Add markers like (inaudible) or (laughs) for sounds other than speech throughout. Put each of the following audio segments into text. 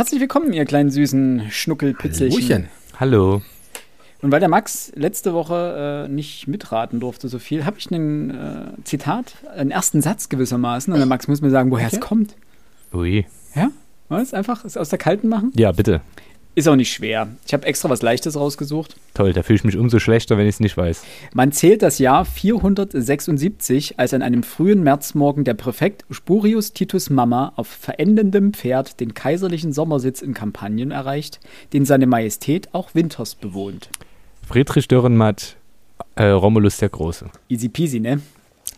Herzlich willkommen, ihr kleinen süßen Schnuckelpitzelchen. Hallo. Und weil der Max letzte Woche äh, nicht mitraten durfte so viel, habe ich ein äh, Zitat, einen ersten Satz gewissermaßen. Und der Max muss mir sagen, woher okay. es kommt. Ui. Ja? Was? Einfach es aus der Kalten machen? Ja, bitte. Ist auch nicht schwer. Ich habe extra was Leichtes rausgesucht. Toll, da fühle ich mich umso schlechter, wenn ich es nicht weiß. Man zählt das Jahr 476, als an einem frühen Märzmorgen der Präfekt Spurius Titus Mama auf verendendem Pferd den kaiserlichen Sommersitz in Kampagnen erreicht, den seine Majestät auch winters bewohnt. Friedrich Dürrenmatt, äh, Romulus der Große. Easy peasy, ne?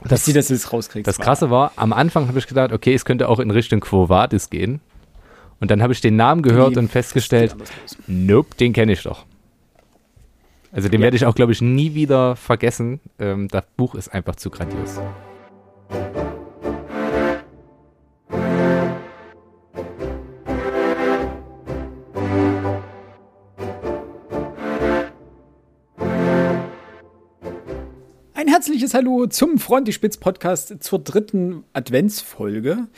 Dass sie das jetzt rauskriegt. Das Krasse war, am Anfang habe ich gedacht, okay, es könnte auch in Richtung Quo Vadis gehen. Und dann habe ich den Namen gehört Die und festgestellt, nope, den kenne ich doch. Also den ja. werde ich auch, glaube ich, nie wieder vergessen. Ähm, das Buch ist einfach zu grandios. Ein herzliches Hallo zum Frontispitz Podcast zur dritten Adventsfolge.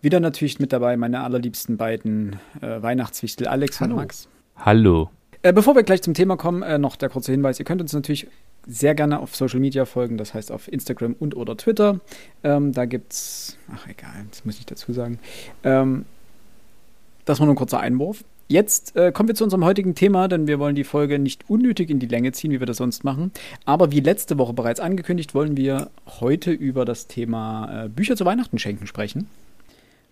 Wieder natürlich mit dabei meine allerliebsten beiden äh, Weihnachtswichtel Alex Hallo. und Max. Hallo. Äh, bevor wir gleich zum Thema kommen, äh, noch der kurze Hinweis. Ihr könnt uns natürlich sehr gerne auf Social Media folgen, das heißt auf Instagram und oder Twitter. Ähm, da gibt's, ach egal, das muss ich dazu sagen. Ähm, das war nur ein kurzer Einwurf. Jetzt äh, kommen wir zu unserem heutigen Thema, denn wir wollen die Folge nicht unnötig in die Länge ziehen, wie wir das sonst machen. Aber wie letzte Woche bereits angekündigt, wollen wir heute über das Thema äh, Bücher zu Weihnachten schenken sprechen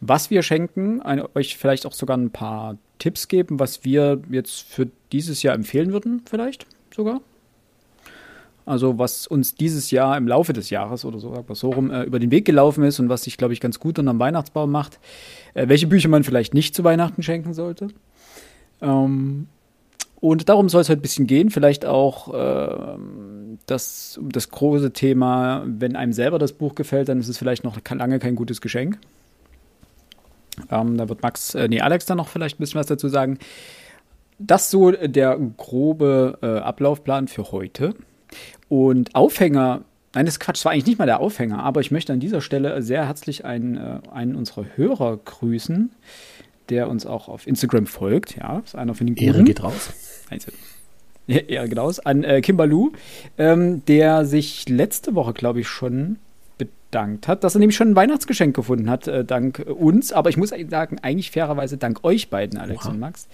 was wir schenken, ein, euch vielleicht auch sogar ein paar Tipps geben, was wir jetzt für dieses Jahr empfehlen würden, vielleicht sogar. Also was uns dieses Jahr im Laufe des Jahres oder so, so rum äh, über den Weg gelaufen ist und was sich, glaube ich, ganz gut unterm Weihnachtsbaum macht. Äh, welche Bücher man vielleicht nicht zu Weihnachten schenken sollte. Ähm, und darum soll es heute ein bisschen gehen. Vielleicht auch äh, das, das große Thema, wenn einem selber das Buch gefällt, dann ist es vielleicht noch lange kein gutes Geschenk. Ähm, da wird Max, äh, nee, Alex dann noch vielleicht ein bisschen was dazu sagen. Das so der grobe äh, Ablaufplan für heute. Und Aufhänger, nein, das ist Quatsch, das war eigentlich nicht mal der Aufhänger, aber ich möchte an dieser Stelle sehr herzlich einen, äh, einen unserer Hörer grüßen, der uns auch auf Instagram folgt. Ja, ist einer von den Ehre geht raus. Ehre geht raus. An äh, Kimberlu, ähm, der sich letzte Woche, glaube ich, schon bedankt hat, dass er nämlich schon ein Weihnachtsgeschenk gefunden hat, äh, dank uns. Aber ich muss sagen, eigentlich fairerweise dank euch beiden, Alex Oha. und Max.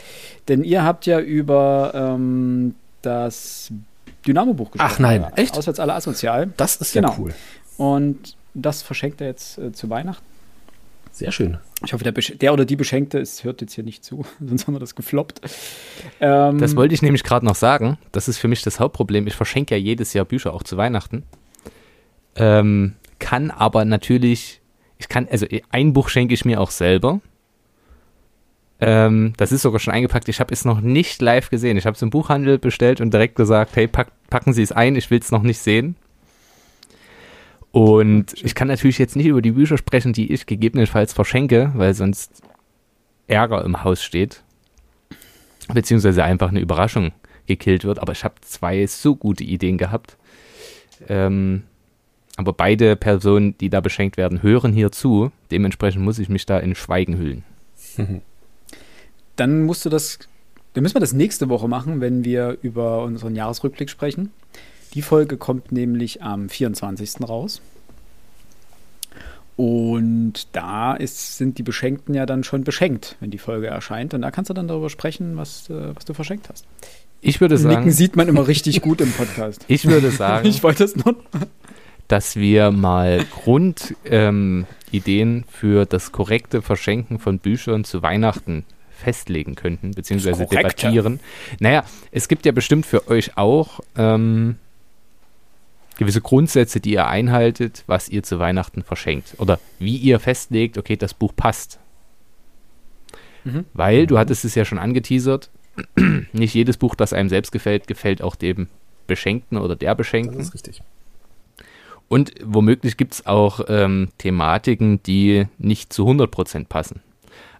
Denn ihr habt ja über ähm, das Dynamo-Buch gesprochen. Ach nein, echt? Auswärts alle asozial. Das ist genau. ja cool. Und das verschenkt er jetzt äh, zu Weihnachten. Sehr schön. Ich hoffe, der, der, oder die Beschenkte ist, hört jetzt hier nicht zu, (laughs) sonst haben wir das gefloppt. Ähm, das wollte ich nämlich gerade noch sagen. Das ist für mich das Hauptproblem. Ich verschenke ja jedes Jahr Bücher, auch zu Weihnachten. Ähm, kann aber natürlich, ich kann, also ein Buch schenke ich mir auch selber. Ähm, das ist sogar schon eingepackt. Ich habe es noch nicht live gesehen. Ich habe es im Buchhandel bestellt und direkt gesagt, hey, pack, packen Sie es ein, ich will es noch nicht sehen. Und ich kann natürlich jetzt nicht über die Bücher sprechen, die ich gegebenenfalls verschenke, weil sonst Ärger im Haus steht. Beziehungsweise einfach eine Überraschung gekillt wird. Aber ich habe zwei so gute Ideen gehabt. Ähm, aber beide Personen, die da beschenkt werden, hören hier zu. Dementsprechend muss ich mich da in Schweigen hüllen. (laughs) Dann musst du das, dann müssen wir das nächste Woche machen, wenn wir über unseren Jahresrückblick sprechen. Die Folge kommt nämlich am 24. raus. Und da ist, sind die Beschenkten ja dann schon beschenkt, wenn die Folge erscheint. Und da kannst du dann darüber sprechen, was, äh, was du verschenkt hast. Ich würde sagen. Nicken sieht man immer richtig gut im Podcast. (laughs) Ich würde sagen. ich wollte es nur dass wir mal Grundideen ähm, für das korrekte Verschenken von Büchern zu Weihnachten festlegen könnten, beziehungsweise debattieren. Naja, es gibt ja bestimmt für euch auch ähm, gewisse Grundsätze, die ihr einhaltet, was ihr zu Weihnachten verschenkt. Oder wie ihr festlegt, okay, das Buch passt. Mhm. Weil, du hattest es ja schon angeteasert, (clears throat) nicht jedes Buch, das einem selbst gefällt, gefällt auch dem Beschenkten oder der Beschenkten. Das ist richtig. Und womöglich gibt es auch ähm, Thematiken, die nicht zu 100% passen.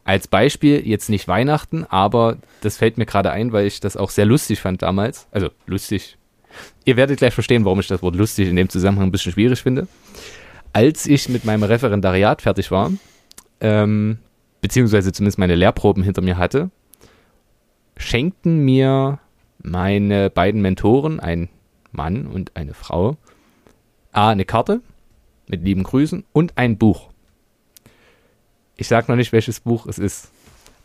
Als Beispiel jetzt nicht Weihnachten, aber das fällt mir gerade ein, weil ich das auch sehr lustig fand damals. Also lustig. Ihr werdet gleich verstehen, warum ich das Wort lustig in dem Zusammenhang ein bisschen schwierig finde. Als ich mit meinem Referendariat fertig war, ähm, beziehungsweise zumindest meine Lehrproben hinter mir hatte, schenkten mir meine beiden Mentoren, ein Mann und eine Frau, A, eine Karte mit lieben Grüßen und ein Buch. Ich sage noch nicht, welches Buch es ist.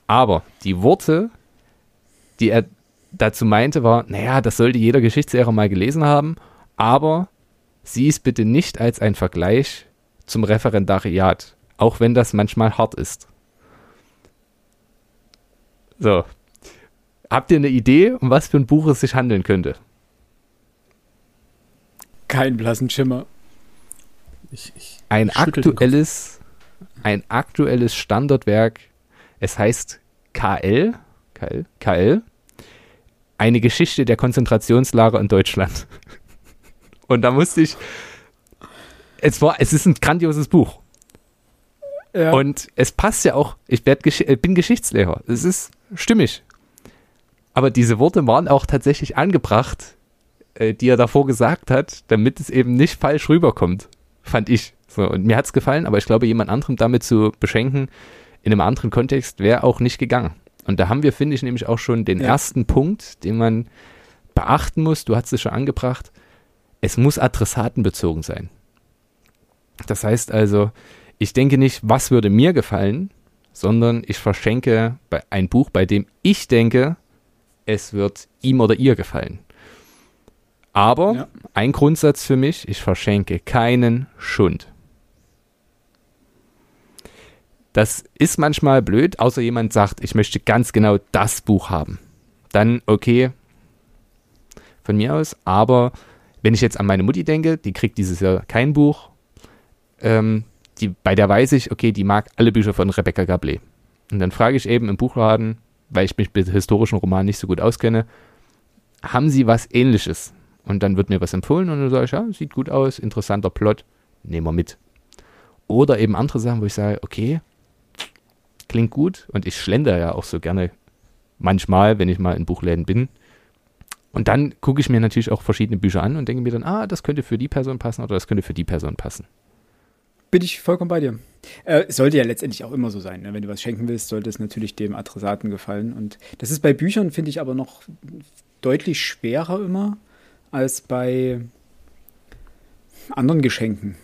Aber die Worte, die er dazu meinte, war, naja, das sollte jeder Geschichtslehrer mal gelesen haben, aber sieh es bitte nicht als ein Vergleich zum Referendariat, auch wenn das manchmal hart ist. So. Habt ihr eine Idee, um was für ein Buch es sich handeln könnte? Kein blassen Schimmer. Ich, ich Ein aktuelles, ein aktuelles Standardwerk. Es heißt KL, KL, KL, eine Geschichte der Konzentrationslager in Deutschland. (laughs) Und da musste ich, es war, es ist ein grandioses Buch. Ja. Und es passt ja auch, ich werd, äh, bin Geschichtslehrer. Es ist stimmig. Aber diese Worte waren auch tatsächlich angebracht, äh, die er davor gesagt hat, damit es eben nicht falsch rüberkommt, fand ich. So, und mir hat's gefallen, aber ich glaube, jemand anderem damit zu beschenken, in einem anderen Kontext, wäre auch nicht gegangen. Und da haben wir, finde ich, nämlich auch schon den Ja. ersten Punkt, den man beachten muss. Du hast es schon angebracht. Es muss adressatenbezogen sein. Das heißt also, ich denke nicht, was würde mir gefallen, sondern ich verschenke ein Buch, bei dem ich denke, es wird ihm oder ihr gefallen. Aber Ja. ein Grundsatz für mich, ich verschenke keinen Schund. Das ist manchmal blöd, außer jemand sagt, ich möchte ganz genau das Buch haben. Dann okay, von mir aus. Aber wenn ich jetzt an meine Mutti denke, die kriegt dieses Jahr kein Buch, ähm, die, bei der weiß ich, okay, die mag alle Bücher von Rebecca Gablé. Und dann frage ich eben im Buchladen, weil ich mich mit historischen Romanen nicht so gut auskenne, haben sie was ähnliches? Und dann wird mir was empfohlen und dann sage ich, ja, sieht gut aus, interessanter Plot, nehmen wir mit. Oder eben andere Sachen, wo ich sage, okay, klingt gut und ich schlender ja auch so gerne manchmal, wenn ich mal in Buchläden bin. Und dann gucke ich mir natürlich auch verschiedene Bücher an und denke mir dann, ah, das könnte für die Person passen oder das könnte für die Person passen. Bin ich vollkommen bei dir. Äh, sollte ja letztendlich auch immer so sein. Ne? Wenn du was schenken willst, sollte es natürlich dem Adressaten gefallen. Und das ist bei Büchern, finde ich, aber noch deutlich schwerer immer als bei anderen Geschenken.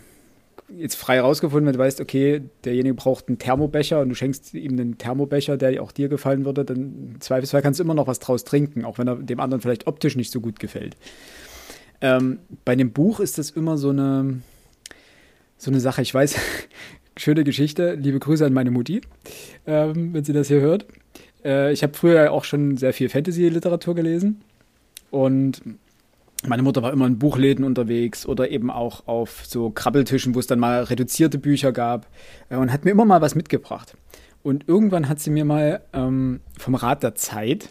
Jetzt frei rausgefunden, wenn du weißt, okay, derjenige braucht einen Thermobecher und du schenkst ihm einen Thermobecher, der auch dir gefallen würde, dann im Zweifelsfall kannst du immer noch was draus trinken, auch wenn er dem anderen vielleicht optisch nicht so gut gefällt. Ähm, bei einem Buch ist das immer so eine, so eine Sache. Ich weiß, (laughs) schöne Geschichte. Liebe Grüße an meine Mutti, ähm, wenn sie das hier hört. Äh, ich habe früher auch schon sehr viel Fantasy-Literatur gelesen und meine Mutter war immer in Buchläden unterwegs oder eben auch auf so Krabbeltischen, wo es dann mal reduzierte Bücher gab äh, und hat mir immer mal was mitgebracht. Und irgendwann hat sie mir mal ähm, vom Rat der Zeit,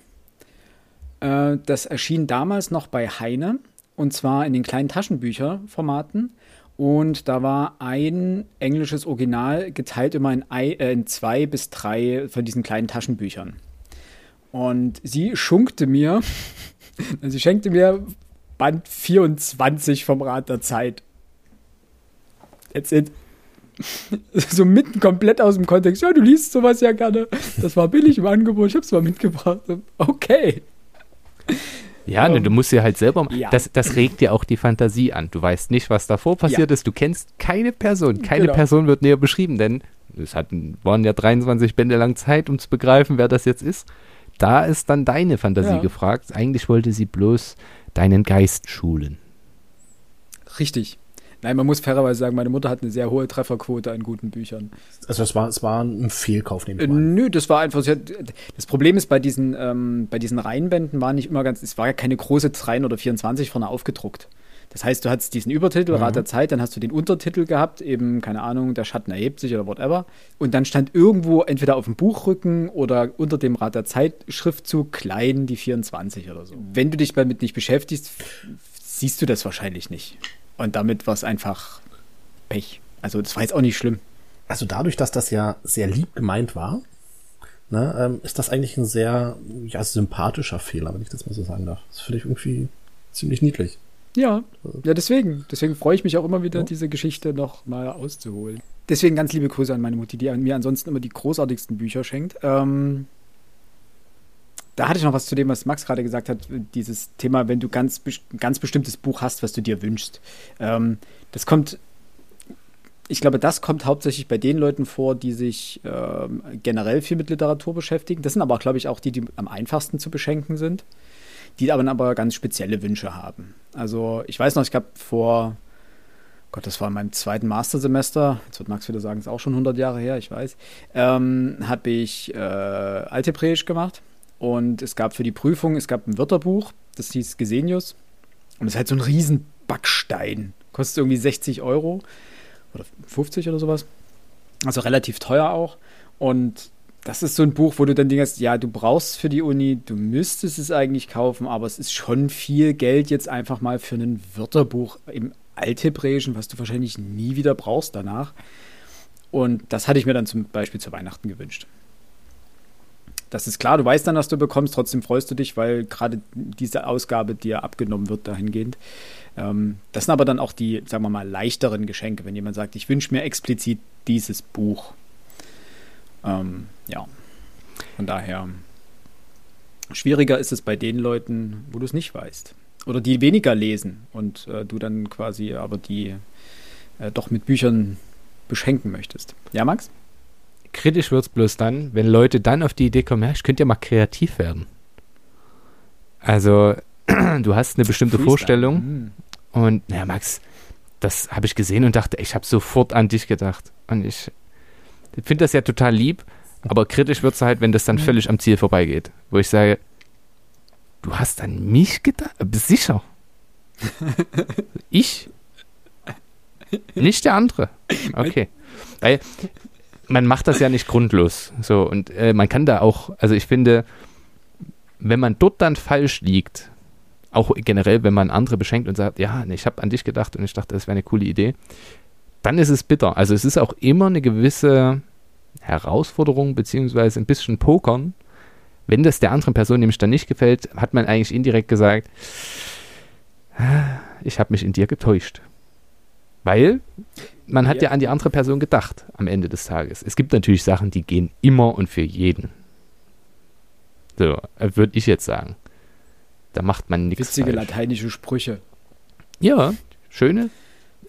äh, das erschien damals noch bei Heine und zwar in den kleinen Taschenbücherformaten. Und da war ein englisches Original geteilt immer in, ei, äh, in zwei bis drei von diesen kleinen Taschenbüchern. Und sie schunkte mir, (laughs) sie schenkte mir Band 24 vom Rat der Zeit. That's it. (laughs) So mitten komplett aus dem Kontext. Ja, du liest sowas ja gerne. Das war billig im Angebot. Ich hab's mal mitgebracht. Okay. Ja, ne, Ähm, du musst dir halt selber, ja. das, das regt dir auch die Fantasie an. Du weißt nicht, was davor passiert ist. Du kennst keine Person. Keine Genau. Person wird näher beschrieben, denn es hatten, waren ja 23 Bände lang Zeit, um zu begreifen, wer das jetzt ist. Da ist dann deine Fantasie Ja. gefragt. Eigentlich wollte sie bloß deinen Geist schulen. Richtig. Nein, man muss fairerweise sagen, meine Mutter hat eine sehr hohe Trefferquote an guten Büchern. Also es war, es war ein Fehlkauf, nehme Äh, ich mal. an. nö, das war einfach. Das Problem ist, bei diesen, ähm, bei diesen Reihenbänden war nicht immer ganz, es war ja keine große 3 oder 24 vorne aufgedruckt. Das heißt, du hattest diesen Übertitel, Rat der Zeit, dann hast du den Untertitel gehabt, eben, keine Ahnung, der Schatten erhebt sich oder whatever. Und dann stand irgendwo entweder auf dem Buchrücken oder unter dem Rat der Zeit Schriftzug klein die 24 oder so. Wenn du dich damit nicht beschäftigst, siehst du das wahrscheinlich nicht. Und damit war es einfach Pech. Also, das war jetzt auch nicht schlimm. Also dadurch, dass das ja sehr lieb gemeint war, ne, ähm, ist das eigentlich ein sehr ja, sympathischer Fehler, wenn ich das mal so sagen darf. Das finde ich irgendwie ziemlich niedlich. Ja, ja, deswegen. Deswegen freue ich mich auch immer wieder, Ja. diese Geschichte noch mal auszuholen. deswegen ganz liebe Grüße an meine Mutti, die mir ansonsten immer die großartigsten Bücher schenkt. Ähm, da hatte ich noch was zu dem, was Max gerade gesagt hat, dieses Thema, wenn du ganz, ganz bestimmtes Buch hast, was du dir wünschst. Ähm, das kommt, ich glaube, das kommt hauptsächlich bei den Leuten vor, die sich ähm, generell viel mit Literatur beschäftigen. Das sind aber, glaube ich, auch die, die am einfachsten zu beschenken sind, die aber, aber ganz spezielle Wünsche haben. Also ich weiß noch, ich glaube vor, Gott, das war in meinem zweiten Mastersemester, jetzt wird Max wieder sagen, ist auch schon 100 Jahre her, ich weiß, ähm, habe ich äh, Altebräisch gemacht und es gab für die Prüfung, es gab ein Wörterbuch, das hieß Gesenius. Und es ist halt so ein riesen Backstein. Kostet irgendwie 60 Euro oder 50 oder sowas. Also relativ teuer auch. Und das ist so ein Buch, wo du dann denkst, ja, du brauchst für die Uni, du müsstest es eigentlich kaufen, aber es ist schon viel Geld jetzt einfach mal für ein Wörterbuch im Althebräischen, was du wahrscheinlich nie wieder brauchst danach. Und das hatte ich mir dann zum Beispiel zu Weihnachten gewünscht. Das ist klar, du weißt dann, was du bekommst, trotzdem freust du dich, weil gerade diese Ausgabe dir abgenommen wird dahingehend. Ähm, das sind aber dann auch die, sagen wir mal, leichteren Geschenke, wenn jemand sagt, ich wünsche mir explizit dieses Buch. Ähm, ja, von daher schwieriger ist es bei den Leuten, wo du es nicht weißt. Oder die weniger lesen und äh, du dann quasi aber die äh, doch mit Büchern beschenken möchtest. Ja, Max? Kritisch wird es bloß dann, wenn Leute dann auf die Idee kommen, ja, ich könnte ja mal kreativ werden. Also, (clears throat) du hast eine bestimmte Freestyle. Vorstellung mhm. und, naja, Max, das habe ich gesehen und dachte, ich habe sofort an dich gedacht. Und ich finde das ja total lieb, aber kritisch wird es halt, wenn das dann völlig am Ziel vorbeigeht. Wo ich sage, du hast an mich gedacht? Bist sicher? ich? Nicht der andere. Okay. Weil man macht das ja nicht grundlos. So, und äh, man kann da auch, also ich finde, wenn man dort dann falsch liegt, auch generell, wenn man andere beschenkt und sagt, ja, ich habe an dich gedacht und ich dachte, das wäre eine coole Idee, dann ist es bitter. Also es ist auch immer eine gewisse Herausforderung, beziehungsweise ein bisschen Pokern. Wenn das der anderen Person nämlich dann nicht gefällt, hat man eigentlich indirekt gesagt, ich habe mich in dir getäuscht. Weil man hat ja. ja an die andere Person gedacht am Ende des Tages. Es gibt natürlich Sachen, die gehen immer und für jeden. So, äh, würde ich jetzt sagen. Da macht man nichts. Witzige falsch. lateinische Sprüche. Ja, schöne.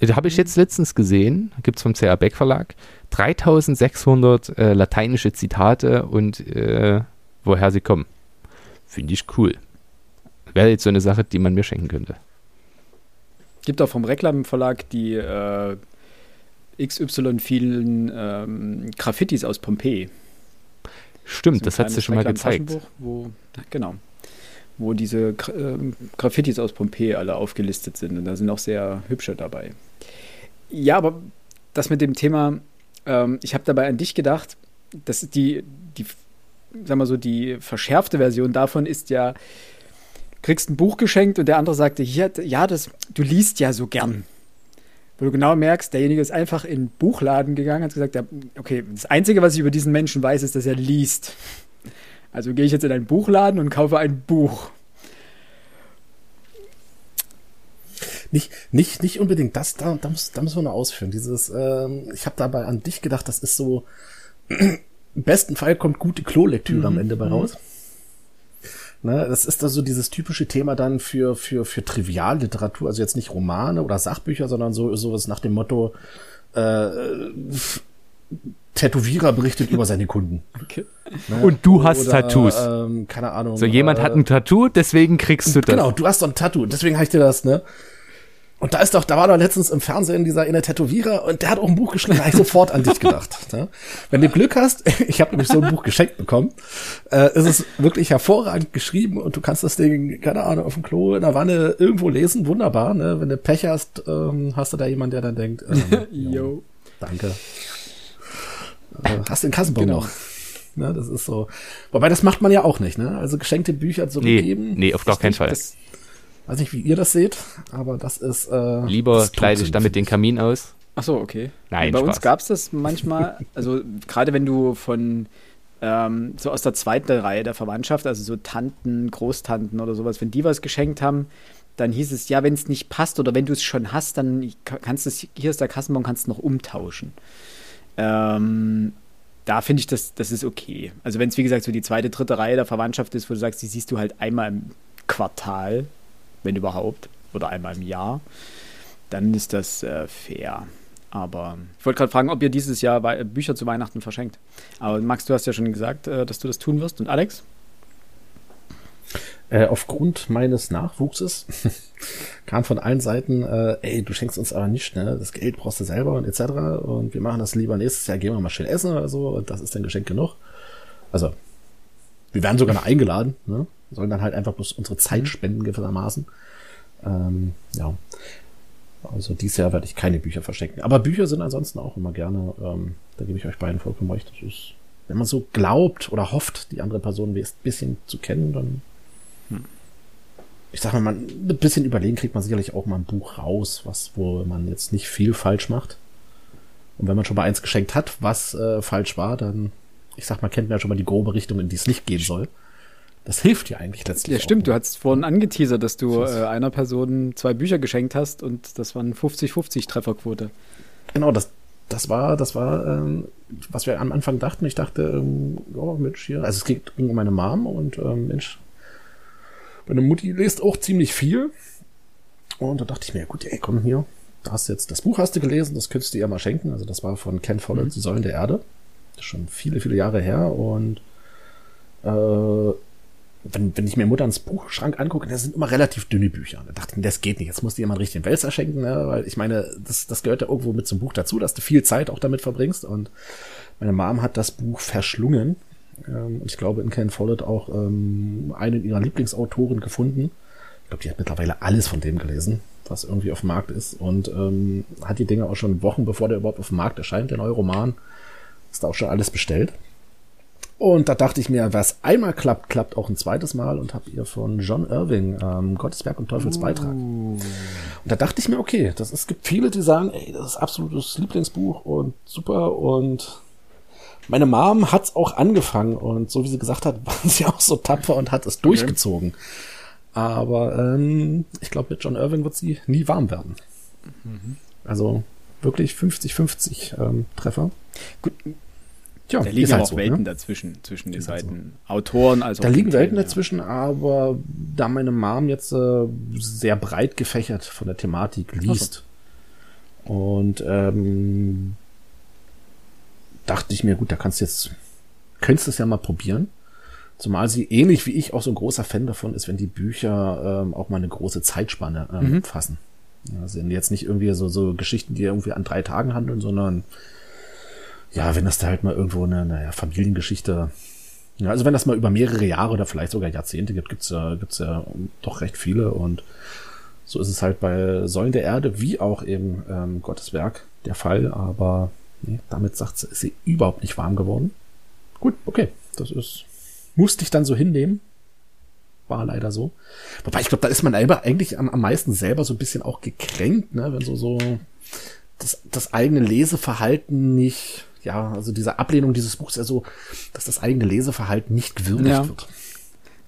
Äh, habe ich jetzt letztens gesehen, gibt es vom CR Beck Verlag, 3600 äh, lateinische Zitate und äh, woher sie kommen. Finde ich cool. Wäre jetzt so eine Sache, die man mir schenken könnte. Gibt auch vom Reklam-Verlag die äh, XY vielen ähm, Graffitis aus Pompeji. Stimmt, so das hat sie schon mal gezeigt. Wo, genau. Wo diese äh, Graffitis aus Pompeji alle aufgelistet sind. Und da sind auch sehr hübsche dabei. Ja, aber das mit dem Thema, ähm, ich habe dabei an dich gedacht, das ist die, die, sag mal so, die verschärfte Version davon ist ja, kriegst ein Buch geschenkt und der andere sagte, hier, ja, das, du liest ja so gern. Wo du genau merkst, derjenige ist einfach in den Buchladen gegangen, hat gesagt, ja, okay, das Einzige, was ich über diesen Menschen weiß, ist, dass er liest. Also gehe ich jetzt in einen Buchladen und kaufe ein Buch. Nicht, nicht, nicht unbedingt das, da, da, muss, da müssen wir noch ausführen. Dieses, ähm, ich habe dabei an dich gedacht, das ist so, (clears throat) im besten Fall kommt gute Klolektüre mhm. am Ende bei raus. Ne, das ist also dieses typische Thema dann für, für, für Trivialliteratur, also jetzt nicht Romane oder Sachbücher, sondern so sowas nach dem Motto, äh, Tätowierer berichtet über seine Kunden. Okay. Ne? Und du hast oder, Tattoos. Ähm, keine Ahnung. So jemand äh, hat ein Tattoo, deswegen kriegst du das. Genau, du hast doch ein Tattoo, deswegen habe ich dir das, ne? Und da ist doch, da war doch letztens im Fernsehen dieser eine Tätowierer und der hat auch ein Buch geschrieben, da habe ich sofort an dich gedacht. (laughs) Ne? Wenn du Glück hast, (laughs) ich habe nämlich so ein Buch geschenkt bekommen, äh, ist es wirklich hervorragend geschrieben und du kannst das Ding, keine Ahnung, auf dem Klo, in der Wanne irgendwo lesen, wunderbar. Ne? Wenn du Pech hast, ähm, hast du da jemanden, der dann denkt, (laughs) ähm, jo, danke. Äh, hast den Kassenbon genau. noch. Ne, das ist so. Wobei, das macht man ja auch nicht, ne? Also geschenkte Bücher zu nee, geben. Nee, auf gar keinen Fall. Das, Weiß nicht, wie ihr das seht, aber das ist. Äh, Lieber kleide ich damit den Kamin aus. Ach so, okay. Nein, Bei Spaß. uns gab es das manchmal, also gerade wenn du von ähm, so aus der zweiten Reihe der Verwandtschaft, also so Tanten, Großtanten oder sowas, wenn die was geschenkt haben, dann hieß es, ja, wenn es nicht passt oder wenn du es schon hast, dann kannst du es, hier ist der Kassenbon, kannst du noch umtauschen. Ähm, da finde ich, das, das ist okay. Also wenn es, wie gesagt, so die zweite, dritte Reihe der Verwandtschaft ist, wo du sagst, die siehst du halt einmal im Quartal, wenn überhaupt, oder einmal im Jahr, dann ist das äh, fair. Aber ich wollte gerade fragen, ob ihr dieses Jahr Bücher zu Weihnachten verschenkt. Aber Max, du hast ja schon gesagt, äh, dass du das tun wirst. Und Alex? Äh, aufgrund meines Nachwuchses (laughs) kam von allen Seiten, äh, ey, du schenkst uns aber nicht, ne? Das Geld brauchst du selber und etc. Und wir machen das lieber nächstes Jahr, gehen wir mal schön essen oder so und das ist dann Geschenk genug. Also, wir werden sogar noch eingeladen, ne? Sollen dann halt einfach bloß unsere Zeit mhm. spenden gewissermaßen. Ähm, ja. Also dieses Jahr werde ich keine Bücher verschenken. Aber Bücher sind ansonsten auch immer gerne, ähm, da gebe ich euch beiden vollkommen recht. Das ist, wenn man so glaubt oder hofft, die andere Person ein bisschen zu kennen, dann ich sag mal, man, ein bisschen überlegen kriegt man sicherlich auch mal ein Buch raus, was, wo man jetzt nicht viel falsch macht. Und wenn man schon mal eins geschenkt hat, was äh, falsch war, dann, ich sag mal, kennt man ja schon mal die grobe Richtung, in die es nicht gehen soll. Das hilft dir eigentlich letztlich. Ja, stimmt. Du hast vorhin angeteasert, dass du äh, einer Person zwei Bücher geschenkt hast und das waren 50-50 Trefferquote. Genau, das, das war, das war, ähm, was wir am Anfang dachten. Ich dachte, ähm, oh Mensch, hier, also es ging um meine Mom und ähm, Mensch, meine Mutti liest auch ziemlich viel. Und da dachte ich mir, gut, ey, komm hier, da hast du jetzt, das Buch hast du gelesen, das könntest du ihr mal schenken. Also das war von Ken Follett, mhm. Die Säulen der Erde. Das ist schon viele, viele Jahre her. Und äh, wenn, wenn ich mir Mutter ins Buchschrank angucke, das sind immer relativ dünne Bücher. Da dachte ich mir, das geht nicht. Jetzt musst du jemand richtig Wälzer schenken, ne? weil ich meine, das, das gehört ja irgendwo mit zum Buch dazu, dass du viel Zeit auch damit verbringst. Und meine Mom hat das Buch verschlungen. Ähm, ich glaube, in Ken Follett auch ähm, einen ihrer Lieblingsautoren gefunden. Ich glaube, die hat mittlerweile alles von dem gelesen, was irgendwie auf dem Markt ist. Und ähm, hat die Dinge auch schon Wochen, bevor der überhaupt auf dem Markt erscheint, der neue Roman, ist da auch schon alles bestellt. Und da dachte ich mir, was einmal klappt, klappt auch ein zweites Mal und habe ihr von John Irving ähm, Gottes Werk und Teufels Beitrag. Uh. Und da dachte ich mir, okay, das, es gibt viele, die sagen, ey, das ist absolutes Lieblingsbuch und super und meine Mom hat's auch angefangen und so wie sie gesagt hat, (laughs) war sie auch so tapfer und hat es durchgezogen. Aber ähm, ich glaube, mit John Irving wird sie nie warm werden. Mhm. Also wirklich 50-50 ähm, Treffer. Gut. Tja, da liegen halt auch so, Welten ne? dazwischen, zwischen den Seiten. So. Autoren, also. Da liegen Welten dazwischen, aber da meine Mom jetzt äh, sehr breit gefächert von der Thematik liest so. und ähm, dachte ich mir, gut, da kannst du jetzt, könntest du es ja mal probieren. Zumal sie ähnlich wie ich auch so ein großer Fan davon ist, wenn die Bücher ähm, auch mal eine große Zeitspanne ähm, mhm. fassen. Also jetzt nicht irgendwie so, so Geschichten, die irgendwie an drei Tagen handeln, sondern ja, wenn das da halt mal irgendwo eine, naja, Familiengeschichte, ja, also wenn das mal über mehrere Jahre oder vielleicht sogar Jahrzehnte gibt, gibt's ja, gibt's ja doch recht viele und so ist es halt bei Säulen der Erde wie auch eben ähm, Gottes Werk der Fall, aber Nee, damit sagt sie, ist sie überhaupt nicht warm geworden. Gut, okay. Das ist, musste ich dann so hinnehmen. War leider so. Wobei, ich glaube, da ist man eigentlich am, am meisten selber so ein bisschen auch gekränkt, ne, wenn so, so das, das eigene Leseverhalten nicht, ja, also diese Ablehnung dieses Buchs ja so, dass das eigene Leseverhalten nicht gewürdigt ja. wird.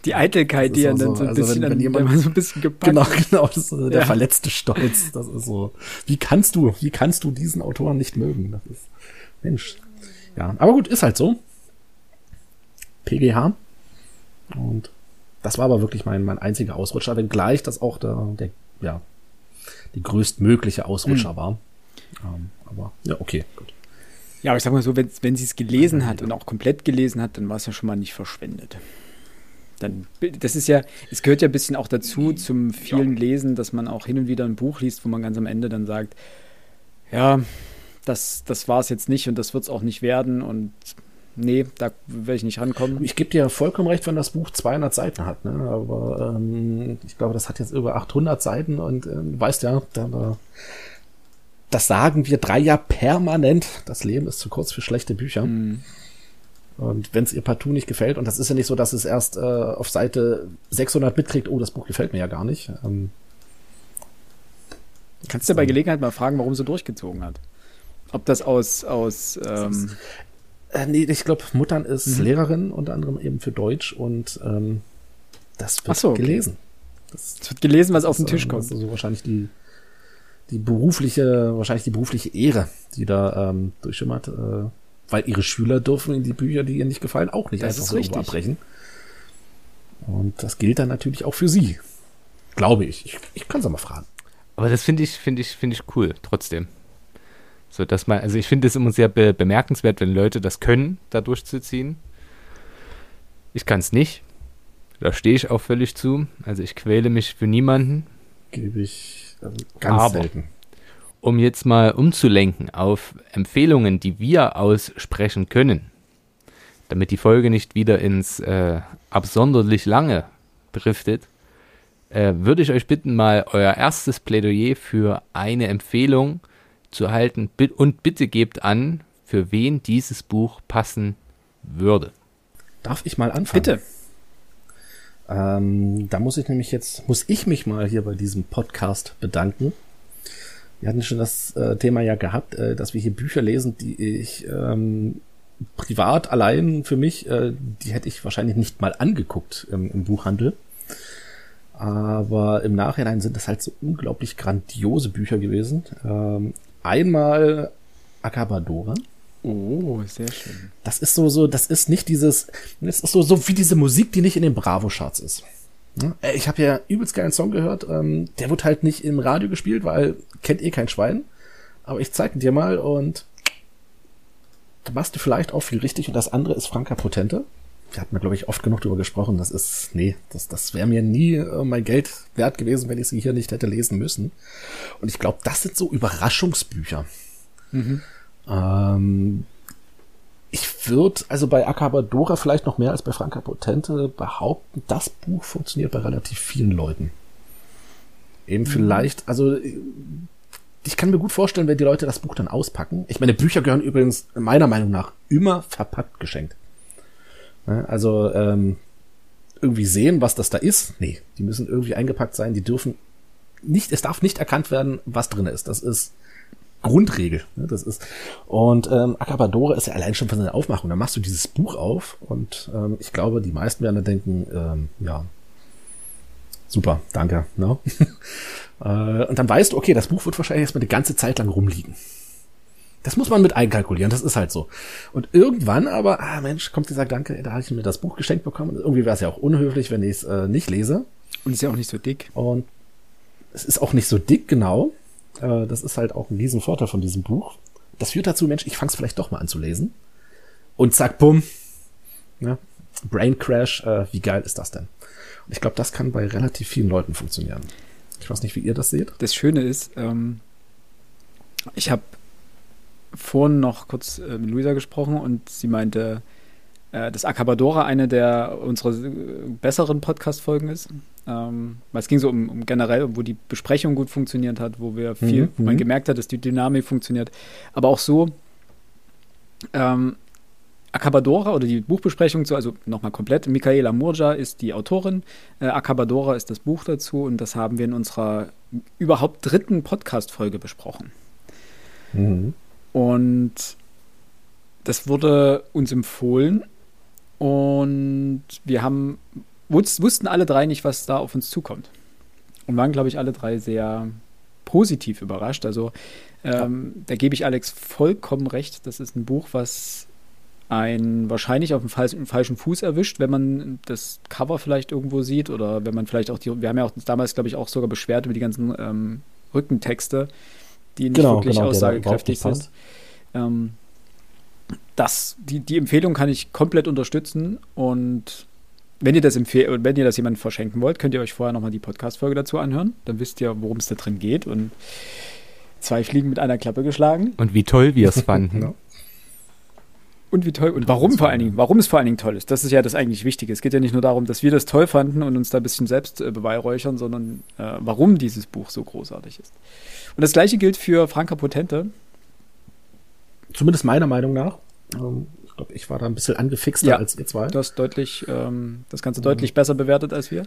Die Eitelkeit, die er dann so ein also bisschen, wenn, wenn jemand, so ein bisschen gepackt. Genau, genau, das ist der ja. verletzte Stolz. Das ist so. Wie kannst du, wie kannst du diesen Autoren nicht mögen? Das ist, Mensch. Ja, aber gut, ist halt so. PGH. Und das war aber wirklich mein, mein einziger Ausrutscher, wenngleich das auch der, der ja, die größtmögliche Ausrutscher mhm. war. Ähm, aber ja, okay, gut. Ja, aber ich sag mal so, wenn, wenn sie es gelesen hat und auch komplett gelesen hat, dann war es ja schon mal nicht verschwendet dann, das ist ja, es gehört ja ein bisschen auch dazu, zum vielen. Lesen, dass man auch hin und wieder ein Buch liest, wo man ganz am Ende dann sagt, ja, das, das war es jetzt nicht und das wird es auch nicht werden und nee, da werde ich nicht rankommen. Ich gebe dir vollkommen recht, wenn das Buch 200 Seiten hat, ne? aber ähm, ich glaube, das hat jetzt über 800 Seiten und äh, weißt ja, da, da, das sagen wir drei Jahre permanent, das Leben ist zu kurz für schlechte Bücher. Mhm. Und wenn es ihr partout nicht gefällt, und das ist ja nicht so, dass es erst äh, auf Seite 600 mitkriegt, oh, das Buch gefällt mir ja gar nicht. Ähm, Kannst du bei Gelegenheit mal fragen, warum sie durchgezogen hat? Ob das aus, aus ähm äh, nee, ich glaube, Muttern ist mhm. Lehrerin, unter anderem eben für Deutsch und ähm, das wird so, gelesen. Das, das, wird gelesen, was auf den Tisch kommt. Das ist so wahrscheinlich die, die berufliche, wahrscheinlich die berufliche Ehre, die da ähm, durchschimmert, äh, weil ihre Schüler dürfen in die Bücher, die ihnen nicht gefallen, auch nicht Das einfach so richtig. abbrechen. Und das gilt dann natürlich auch für sie. Glaube ich. Ich, ich kann es mal fragen. Aber das finde ich, finde ich, finde ich cool, trotzdem. So, dass man, also ich finde es immer sehr be bemerkenswert, wenn Leute das können, da durchzuziehen. Ich kann es nicht. Da stehe ich auch völlig zu. Also ich quäle mich für niemanden. Gebe ich ähm, ganz Aber- selten. Um jetzt mal umzulenken auf Empfehlungen, die wir aussprechen können, damit die Folge nicht wieder ins äh, absonderlich lange driftet, äh, würde ich euch bitten, mal euer erstes Plädoyer für eine Empfehlung zu halten und bitte gebt an, für wen dieses Buch passen würde. Darf ich mal anfangen? Bitte. Ähm, da muss ich nämlich jetzt, muss ich mich mal hier bei diesem Podcast bedanken. Wir hatten schon das äh, Thema ja gehabt, äh, dass wir hier Bücher lesen, die ich ähm, privat allein für mich, äh, die hätte ich wahrscheinlich nicht mal angeguckt im, im Buchhandel. Aber im Nachhinein sind das halt so unglaublich grandiose Bücher gewesen. Ähm, einmal Acabadora. Oh, sehr schön. Das ist so, so, das ist nicht dieses, das ist so, so wie diese Musik, die nicht in den Bravo-Charts ist. Ja, äh, Ich habe ja übelst geilen Song gehört, ähm, der wird halt nicht im Radio gespielt, weil kennt eh kein Schwein. Aber ich zeig ihn dir mal und da machst du vielleicht auch viel richtig und das andere ist Franka Potente. Wir hatten, glaube ich, oft genug darüber gesprochen. Das ist, nee, das, das wäre mir nie äh, mein Geld wert gewesen, wenn ich sie hier nicht hätte lesen müssen. Und ich glaube, das sind so Überraschungsbücher. Ähm, ich würde also bei Acabadora vielleicht noch mehr als bei Franka Potente behaupten, das Buch funktioniert bei relativ vielen Leuten. Eben vielleicht, also ich kann mir gut vorstellen, wenn die Leute das Buch dann auspacken. Ich meine, Bücher gehören übrigens meiner Meinung nach immer verpackt geschenkt. Also ähm, irgendwie sehen, was das da ist. Nee, die müssen irgendwie eingepackt sein. Die dürfen nicht, es darf nicht erkannt werden, was drin ist. Das ist Grundregel. Ne? Das ist und ähm, Acabadora ist ja allein schon von seiner Aufmachung. Da machst du dieses Buch auf und ähm, ich glaube, die meisten werden dann denken, ähm, ja, super, danke. Ne? (laughs) äh, und dann weißt du, okay, das Buch wird wahrscheinlich erstmal eine ganze Zeit lang rumliegen. Das muss man mit einkalkulieren, das ist halt so. Und irgendwann aber, ah Mensch, kommt dieser Gedanke, da habe ich mir das Buch geschenkt bekommen. Irgendwie wäre es ja auch unhöflich, wenn ich es äh, nicht lese. Und ist ja auch nicht so dick. Und es ist auch nicht so dick, genau. Äh, das ist halt auch ein Riesenvorteil von diesem Buch. Das führt dazu, Mensch, ich fang's vielleicht doch mal an zu lesen. Und zack, bumm. Ja, Brain Crash, äh, wie geil ist das denn? Und ich glaube, das kann bei relativ vielen Leuten funktionieren. Ich weiß nicht, wie ihr das seht. Das Schöne ist, ähm, ich habe vorhin noch kurz äh, mit Luisa gesprochen und sie meinte, äh, dass Acabadora eine der unserer äh, besseren Podcast-Folgen ist. Ähm, weil es ging so um, um generell, wo die Besprechung gut funktioniert hat, wo wir viel, Mhm, wo man mhm. gemerkt hat, dass die Dynamik funktioniert. Aber auch so, ähm, Acabadora oder die Buchbesprechung zu, also nochmal komplett, Michaela Murja ist die Autorin, äh, Acabadora ist das Buch dazu und das haben wir in unserer überhaupt dritten Podcast-Folge besprochen. Mhm. Und das wurde uns empfohlen und wir haben wussten alle drei nicht, was da auf uns zukommt. Und waren, glaube ich, alle drei sehr positiv überrascht. Also ähm, da gebe ich Alex vollkommen recht. Das ist ein Buch, was einen wahrscheinlich auf dem falschen, falschen Fuß erwischt, wenn man das Cover vielleicht irgendwo sieht oder wenn man vielleicht auch die, wir haben ja auch uns damals, glaube ich, auch sogar beschwert über die ganzen ähm, Rückentexte, die nicht Genau, wirklich genau, aussagekräftig sind. Ähm, das, die, die Empfehlung kann ich komplett unterstützen und wenn ihr das empfehlt, wenn ihr das jemandem verschenken wollt, könnt ihr euch vorher nochmal die Podcast-Folge dazu anhören. Dann wisst ihr, worum es da drin geht und zwei Fliegen mit einer Klappe geschlagen. Und wie toll wir es (laughs) fanden. Ja. Und wie toll und warum vor allen Dingen, warum es vor allen Dingen toll ist. Das ist ja das eigentlich Wichtige. Es geht ja nicht nur darum, dass wir das toll fanden und uns da ein bisschen selbst äh, beweihräuchern, sondern äh, warum dieses Buch so großartig ist. Und das gleiche gilt für Franka Potente. Zumindest meiner Meinung nach. Ähm, ich glaube, ich war da ein bisschen angefixter Ja. als ihr zwei. Du hast deutlich, ähm, das Ganze deutlich besser bewertet als wir.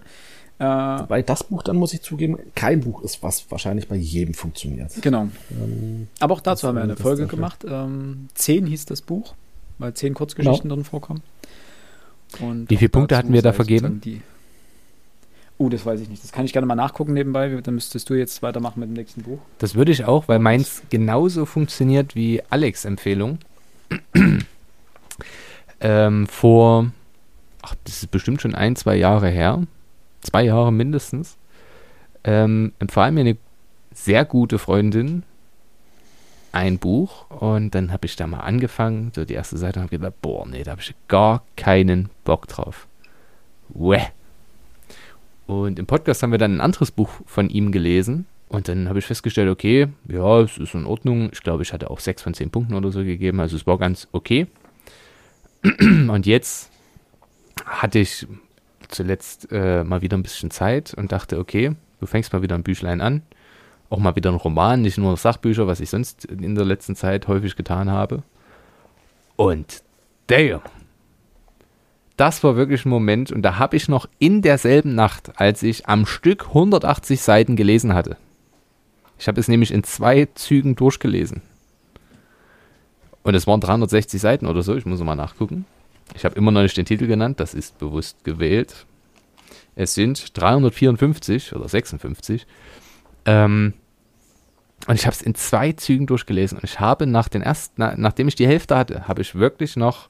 Äh, Weil das Buch, dann muss ich zugeben, kein Buch ist, was wahrscheinlich bei jedem funktioniert. genau. Ähm, Aber auch dazu haben wir eine Folge dafür. gemacht. Ähm, zehn hieß das Buch, weil zehn Kurzgeschichten drin vorkommen. Und Wie viele Punkte hatten wir da vergeben? Oh, das weiß ich nicht. Das kann ich gerne mal nachgucken nebenbei. Dann müsstest du jetzt weitermachen mit dem nächsten Buch. Das würde ich auch, weil meins genauso funktioniert wie Alex' Empfehlung. Ähm, vor, ach, das ist bestimmt schon ein, zwei Jahre her, zwei Jahre mindestens, ähm, empfahl mir eine sehr gute Freundin ein Buch und dann habe ich da mal angefangen, so die erste Seite, und habe gedacht, boah, nee, da habe ich gar keinen Bock drauf. Wäh. Und im Podcast haben wir dann ein anderes Buch von ihm gelesen. Und dann habe ich festgestellt, okay, ja, es ist in Ordnung. Ich glaube, ich hatte auch sechs von zehn Punkten oder so gegeben. Also es war ganz okay. (clears throat) Und jetzt hatte ich zuletzt äh, mal wieder ein bisschen Zeit und dachte, okay, du fängst mal wieder ein Büchlein an. Auch mal wieder ein Roman, nicht nur Sachbücher, was ich sonst in der letzten Zeit häufig getan habe. Und damn, das war wirklich ein Moment und da habe ich noch in derselben Nacht, als ich am Stück 180 Seiten gelesen hatte. Ich habe es nämlich in zwei Zügen durchgelesen. Und es waren 360 Seiten oder so, ich muss mal nachgucken. Ich habe immer noch nicht den Titel genannt, das ist bewusst gewählt. Es sind 354 oder 56. Ähm, und ich habe es in zwei Zügen durchgelesen. Und ich habe nach den ersten, na, nachdem ich die Hälfte hatte, habe ich wirklich noch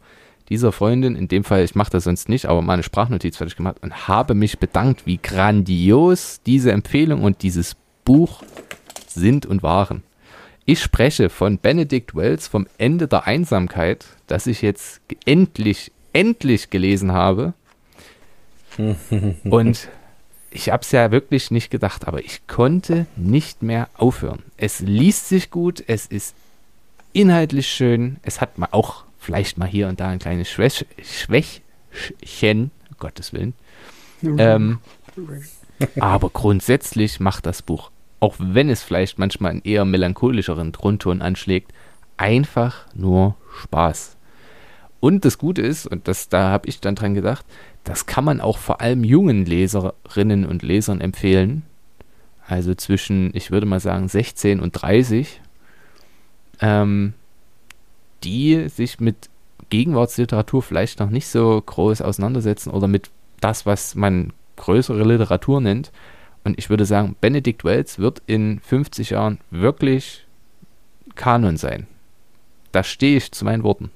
dieser Freundin, in dem Fall, ich mache das sonst nicht, aber meine Sprachnotiz fertig gemacht und habe mich bedankt, wie grandios diese Empfehlung und dieses Buch sind und waren. Ich spreche von Benedict Wells vom Ende der Einsamkeit, das ich jetzt endlich, endlich gelesen habe. (laughs) und ich habe es ja wirklich nicht gedacht, aber ich konnte nicht mehr aufhören. Es liest sich gut, es ist inhaltlich schön, es hat mal auch vielleicht mal hier und da ein kleines Schwäch Schwächchen, um Gottes Willen. Ähm, aber grundsätzlich macht das Buch, auch wenn es vielleicht manchmal einen eher melancholischeren Grundton anschlägt, einfach nur Spaß. Und das Gute ist, und das, da habe ich dann dran gedacht, das kann man auch vor allem jungen Leserinnen und Lesern empfehlen. Also zwischen, ich würde mal sagen, 16 und 30. Ähm, die sich mit Gegenwartsliteratur vielleicht noch nicht so groß auseinandersetzen oder mit das, was man größere Literatur nennt. Und ich würde sagen, Benedict Wells wird in 50 Jahren wirklich Kanon sein. Da stehe ich zu meinen Worten.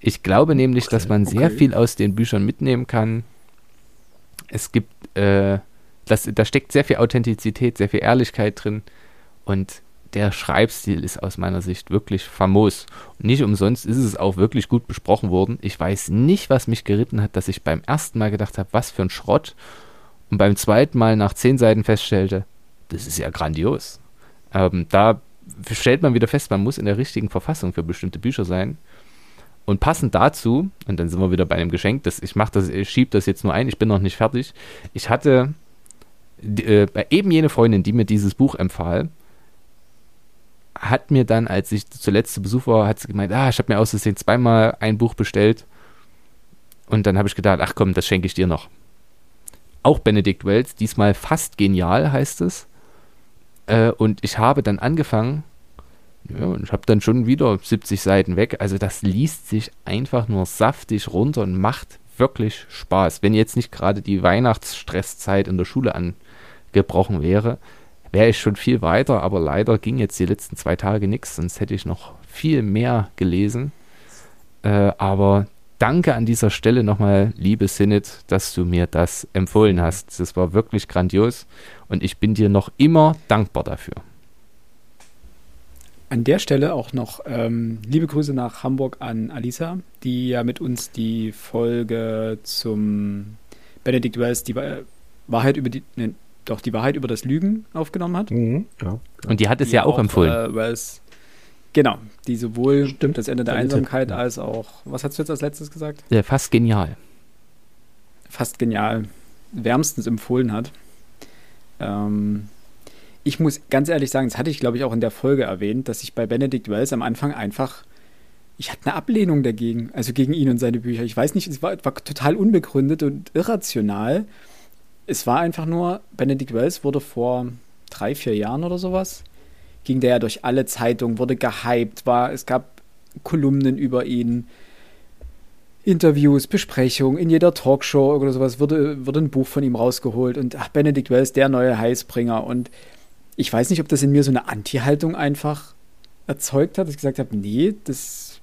Ich glaube nämlich, okay, dass man okay. sehr viel aus den Büchern mitnehmen kann. Es gibt, äh, das, da steckt sehr viel Authentizität, sehr viel Ehrlichkeit drin. Und der Schreibstil ist aus meiner Sicht wirklich famos. Und nicht umsonst ist es auch wirklich gut besprochen worden. Ich weiß nicht, was mich geritten hat, dass ich beim ersten Mal gedacht habe, was für ein Schrott. Und beim zweiten Mal nach zehn Seiten feststellte, das ist ja grandios. Ähm, da stellt man wieder fest, man muss in der richtigen Verfassung für bestimmte Bücher sein. Und passend dazu, und dann sind wir wieder bei einem Geschenk, das, ich das, ich schiebe das jetzt nur ein, ich bin noch nicht fertig. Ich hatte äh, eben jene Freundin, die mir dieses Buch empfahl, hat mir dann, als ich zuletzt zu Besuch war, hat sie gemeint, ah, ich habe mir aus Versehen zweimal ein Buch bestellt. Und dann habe ich gedacht, ach komm, das schenke ich dir noch. Auch Benedict Wells, diesmal fast genial heißt es. Äh, und ich habe dann angefangen, ja, und ich habe dann schon wieder 70 Seiten weg. Also das liest sich einfach nur saftig runter und macht wirklich Spaß. Wenn jetzt nicht gerade die Weihnachtsstresszeit in der Schule angebrochen wäre, wäre ich schon viel weiter, aber leider ging jetzt die letzten zwei Tage nichts, sonst hätte ich noch viel mehr gelesen. Äh, aber danke an dieser Stelle nochmal, liebe Sinnet, dass du mir das empfohlen hast. Das war wirklich grandios und ich bin dir noch immer dankbar dafür. An der Stelle auch noch ähm, liebe Grüße nach Hamburg an Alisa, die ja mit uns die Folge zum Benedict Wells, die Wahrheit über die, ne, doch die Wahrheit über das Lügen aufgenommen hat. Mhm, ja, Und die hat es die ja auch, auch empfohlen. Äh, Wells, genau, die sowohl Stimmt, das Ende der Einsamkeit als auch, was hast du jetzt als letztes gesagt? Ja, fast genial. Fast genial. Wärmstens empfohlen hat. Ähm, ich muss ganz ehrlich sagen, das hatte ich glaube ich auch in der Folge erwähnt, dass ich bei Benedict Wells am Anfang einfach ich hatte eine Ablehnung dagegen, also gegen ihn und seine Bücher. Ich weiß nicht, es war, war total unbegründet und irrational es war einfach nur, Benedict Wells wurde vor drei, vier Jahren oder sowas, ging der ja durch alle Zeitungen, wurde gehypt, war, es gab Kolumnen über ihn. Interviews, Besprechungen, in jeder Talkshow oder sowas wurde, wurde ein Buch von ihm rausgeholt und ach, Benedict Wells, der neue Heißbringer. Und ich weiß nicht, ob das in mir so eine Anti-Haltung einfach erzeugt hat, dass ich gesagt habe, nee, das.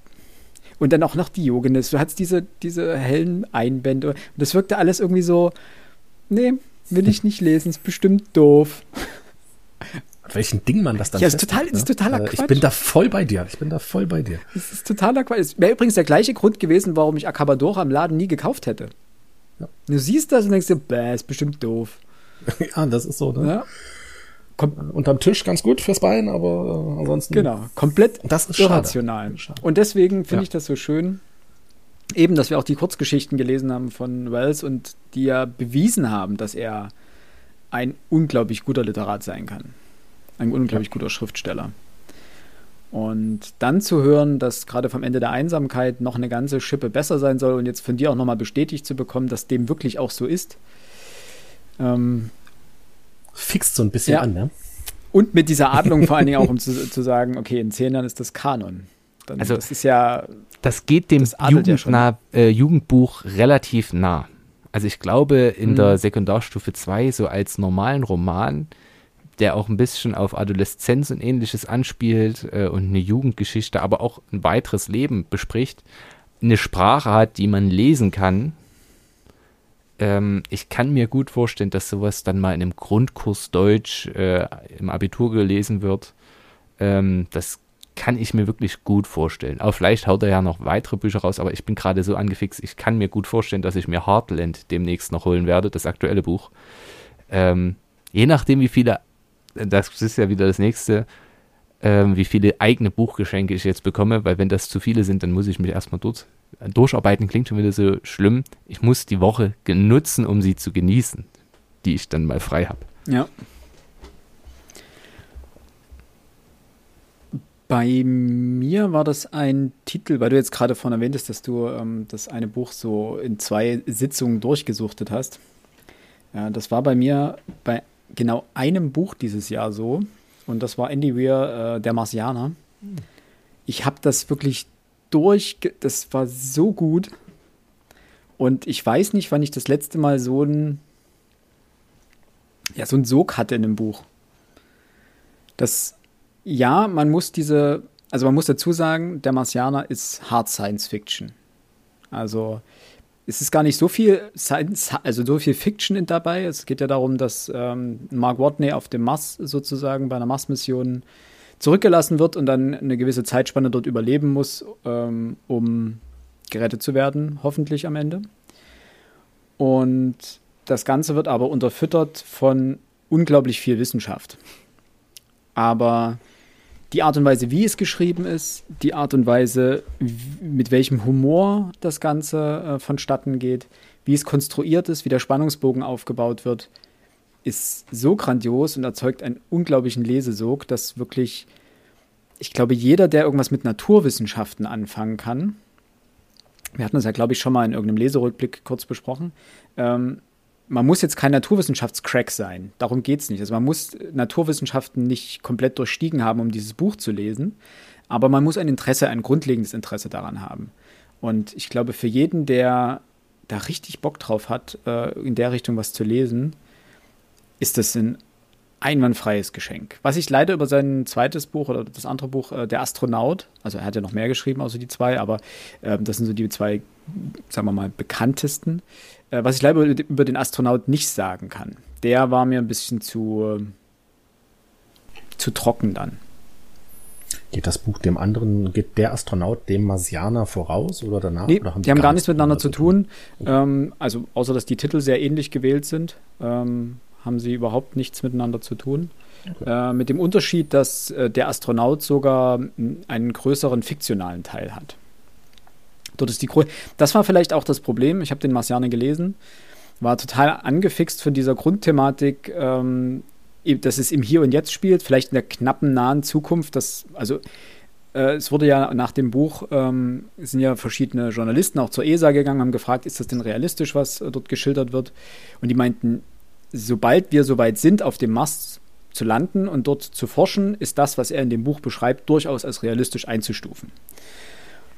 Und dann auch noch Diogenes. Du hattest diese, diese hellen Einbände. Und das wirkte alles irgendwie so, nee, will ich nicht lesen, ist bestimmt doof. Welchen Ding man das dann Ja, ist, total, ne? ist totaler Quatsch. Ich bin da voll bei dir. Ich bin da voll bei dir. Das ist totaler Quatsch. Es wäre übrigens der gleiche Grund gewesen, warum ich Acabadora im Laden nie gekauft hätte. Ja. Du siehst das und denkst dir, bäh, ist bestimmt doof. (laughs) ja, das ist so, ne? Ja. Kom Unterm Tisch ganz gut fürs Bein, aber äh, ansonsten. Genau, komplett das ist irrational. Schade. Und deswegen finde ja. ich das so schön, eben, dass wir auch die Kurzgeschichten gelesen haben von Wells und die ja bewiesen haben, dass er ein unglaublich guter Literat sein kann. Ein unglaublich guter Schriftsteller. Und dann zu hören, dass gerade vom Ende der Einsamkeit noch eine ganze Schippe besser sein soll und jetzt von dir auch nochmal bestätigt zu bekommen, dass dem wirklich auch so ist. Ähm, Fixt so ein bisschen ja. an, ne? Und mit dieser Adlung vor allen Dingen auch, um (laughs) zu, zu, sagen, okay, in zehn Jahren ist das Kanon. Dann, also, das ist ja. Das geht dem das Jugendnah, ja äh, Jugendbuch relativ nah. Also, ich glaube, in hm. der Sekundarstufe 2, so als normalen Roman, der auch ein bisschen auf Adoleszenz und ähnliches anspielt äh, und eine Jugendgeschichte, aber auch ein weiteres Leben bespricht, eine Sprache hat, die man lesen kann. Ähm, ich kann mir gut vorstellen, dass sowas dann mal in einem Grundkurs Deutsch äh, im Abitur gelesen wird. Ähm, das kann ich mir wirklich gut vorstellen. Auch vielleicht haut er ja noch weitere Bücher raus, aber ich bin gerade so angefixt, ich kann mir gut vorstellen, dass ich mir Heartland demnächst noch holen werde, das aktuelle Buch. Ähm, je nachdem, wie viele das ist ja wieder das nächste, ähm, wie viele eigene Buchgeschenke ich jetzt bekomme, weil wenn das zu viele sind, dann muss ich mich erstmal dort durcharbeiten, klingt schon wieder so schlimm. Ich muss die Woche nutzen, um sie zu genießen, die ich dann mal frei habe. Ja. Bei mir war das ein Titel, weil du jetzt gerade vorhin erwähntest, dass du ähm, das eine Buch so in zwei Sitzungen durchgesuchtet hast. Ja, das war bei mir bei genau einem Buch dieses Jahr so. Und das war Andy Weir, äh, der Marsianer. Ich habe das wirklich durch, das war so gut. Und ich weiß nicht, wann ich das letzte Mal so ein, ja, so ein Sog hatte in einem Buch. Das, ja, man muss diese, also man muss dazu sagen, der Marsianer ist Hard Science Fiction. Also es ist gar nicht so viel Science, also so viel Fiction dabei. Es geht ja darum, dass ähm, Mark Watney auf dem Mars sozusagen bei einer Mars-Mission zurückgelassen wird und dann eine gewisse Zeitspanne dort überleben muss, ähm, um gerettet zu werden, hoffentlich am Ende. Und das Ganze wird aber unterfüttert von unglaublich viel Wissenschaft. Aber die Art und Weise, wie es geschrieben ist, die Art und Weise, mit welchem Humor das Ganze äh, vonstatten geht, wie es konstruiert ist, wie der Spannungsbogen aufgebaut wird, ist so grandios und erzeugt einen unglaublichen Lesesog, dass wirklich, ich glaube, jeder, der irgendwas mit Naturwissenschaften anfangen kann, wir hatten das ja, glaube ich, schon mal in irgendeinem Leserückblick kurz besprochen, ähm, man muss jetzt kein Naturwissenschaftscrack sein. Darum geht es nicht. Also man muss Naturwissenschaften nicht komplett durchstiegen haben, um dieses Buch zu lesen. Aber man muss ein Interesse, ein grundlegendes Interesse daran haben. Und ich glaube, für jeden, der da richtig Bock drauf hat, äh, in der Richtung was zu lesen, ist das ein einwandfreies Geschenk. Was ich leider über sein zweites Buch oder das andere Buch, äh, Der Astronaut, also er hat ja noch mehr geschrieben, außer die zwei, aber äh, das sind so die zwei, sagen wir mal, bekanntesten. Äh, was ich leider über den Astronaut nicht sagen kann. Der war mir ein bisschen zu, zu trocken dann. Geht das Buch dem anderen, geht der Astronaut dem Marsianer voraus oder danach? Nee, oder haben die, die haben gar nichts miteinander zu tun. Okay. Ähm, also außer dass die Titel sehr ähnlich gewählt sind, ähm, haben sie überhaupt nichts miteinander zu tun. Okay. Äh, mit dem Unterschied, dass äh, der Astronaut sogar einen größeren fiktionalen Teil hat. Dort ist die Gro das war vielleicht auch das Problem. Ich habe den Marsianer gelesen, war total angefixt von dieser Grundthematik, ähm, dass es im Hier und Jetzt spielt, vielleicht in der knappen nahen Zukunft. Das, also äh, es wurde ja nach dem Buch, ähm, sind ja verschiedene Journalisten auch zur ESA gegangen, haben gefragt, ist das denn realistisch, was äh, dort geschildert wird? Und die meinten, sobald wir soweit sind, auf dem Mars zu landen und dort zu forschen, ist das, was er in dem Buch beschreibt, durchaus als realistisch einzustufen.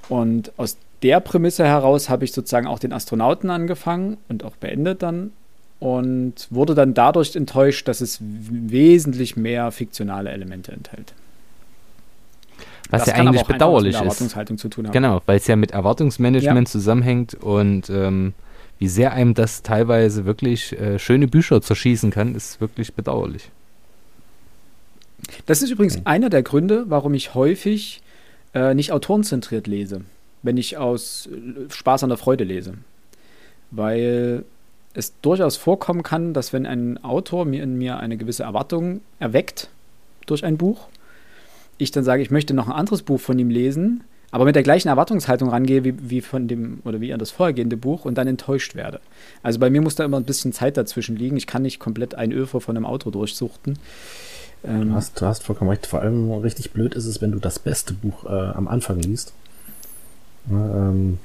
Und aus der Prämisse heraus habe ich sozusagen auch den Astronauten angefangen und auch beendet dann und wurde dann dadurch enttäuscht, dass es wesentlich mehr fiktionale Elemente enthält. Was das ja eigentlich bedauerlich ist. Erwartungshaltung zu tun haben. Genau, weil es ja mit Erwartungsmanagement ja. zusammenhängt und ähm, wie sehr einem das teilweise wirklich äh, schöne Bücher zerschießen kann, ist wirklich bedauerlich. Das ist übrigens mhm. einer der Gründe, warum ich häufig äh, nicht autorenzentriert lese, wenn ich aus äh, Spaß an der Freude lese. Weil es durchaus vorkommen kann, dass wenn ein Autor mir in mir eine gewisse Erwartung erweckt durch ein Buch, ich dann sage, ich möchte noch ein anderes Buch von ihm lesen, aber mit der gleichen Erwartungshaltung rangehe wie, wie von dem oder wie an das vorhergehende Buch und dann enttäuscht werde. Also bei mir muss da immer ein bisschen Zeit dazwischen liegen. Ich kann nicht komplett ein Öfer von einem Auto durchsuchten. Ähm, du, hast, du hast vollkommen recht. Vor allem richtig blöd ist es, wenn du das beste Buch äh, am Anfang liest. Ja, ähm,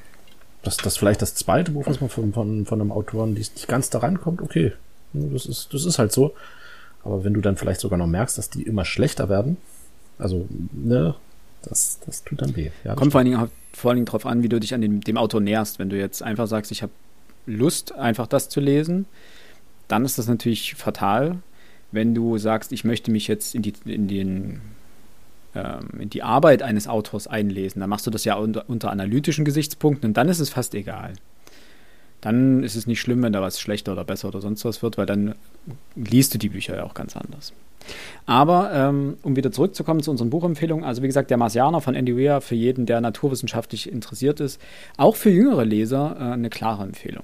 dass das vielleicht das zweite Buch, was man von, von, von einem Autoren liest, nicht ganz da rankommt, okay. Das ist, das ist halt so. Aber wenn du dann vielleicht sogar noch merkst, dass die immer schlechter werden, also, ne, das, das tut dann weh. Ja, Kommt vor allen, Dingen, vor allen Dingen darauf an, wie du dich an dem, dem Autor näherst. Wenn du jetzt einfach sagst, ich habe Lust, einfach das zu lesen, dann ist das natürlich fatal. Wenn du sagst, ich möchte mich jetzt in die, in den ähm, in die Arbeit eines Autors einlesen, dann machst du das ja unter, unter analytischen Gesichtspunkten und dann ist es fast egal. Dann ist es nicht schlimm, wenn da was schlechter oder besser oder sonst was wird, weil dann liest du die Bücher ja auch ganz anders. Aber ähm, um wieder zurückzukommen zu unseren Buchempfehlungen, also wie gesagt, der Marsianer von Andy Weir für jeden, der naturwissenschaftlich interessiert ist, auch für jüngere Leser äh, eine klare Empfehlung.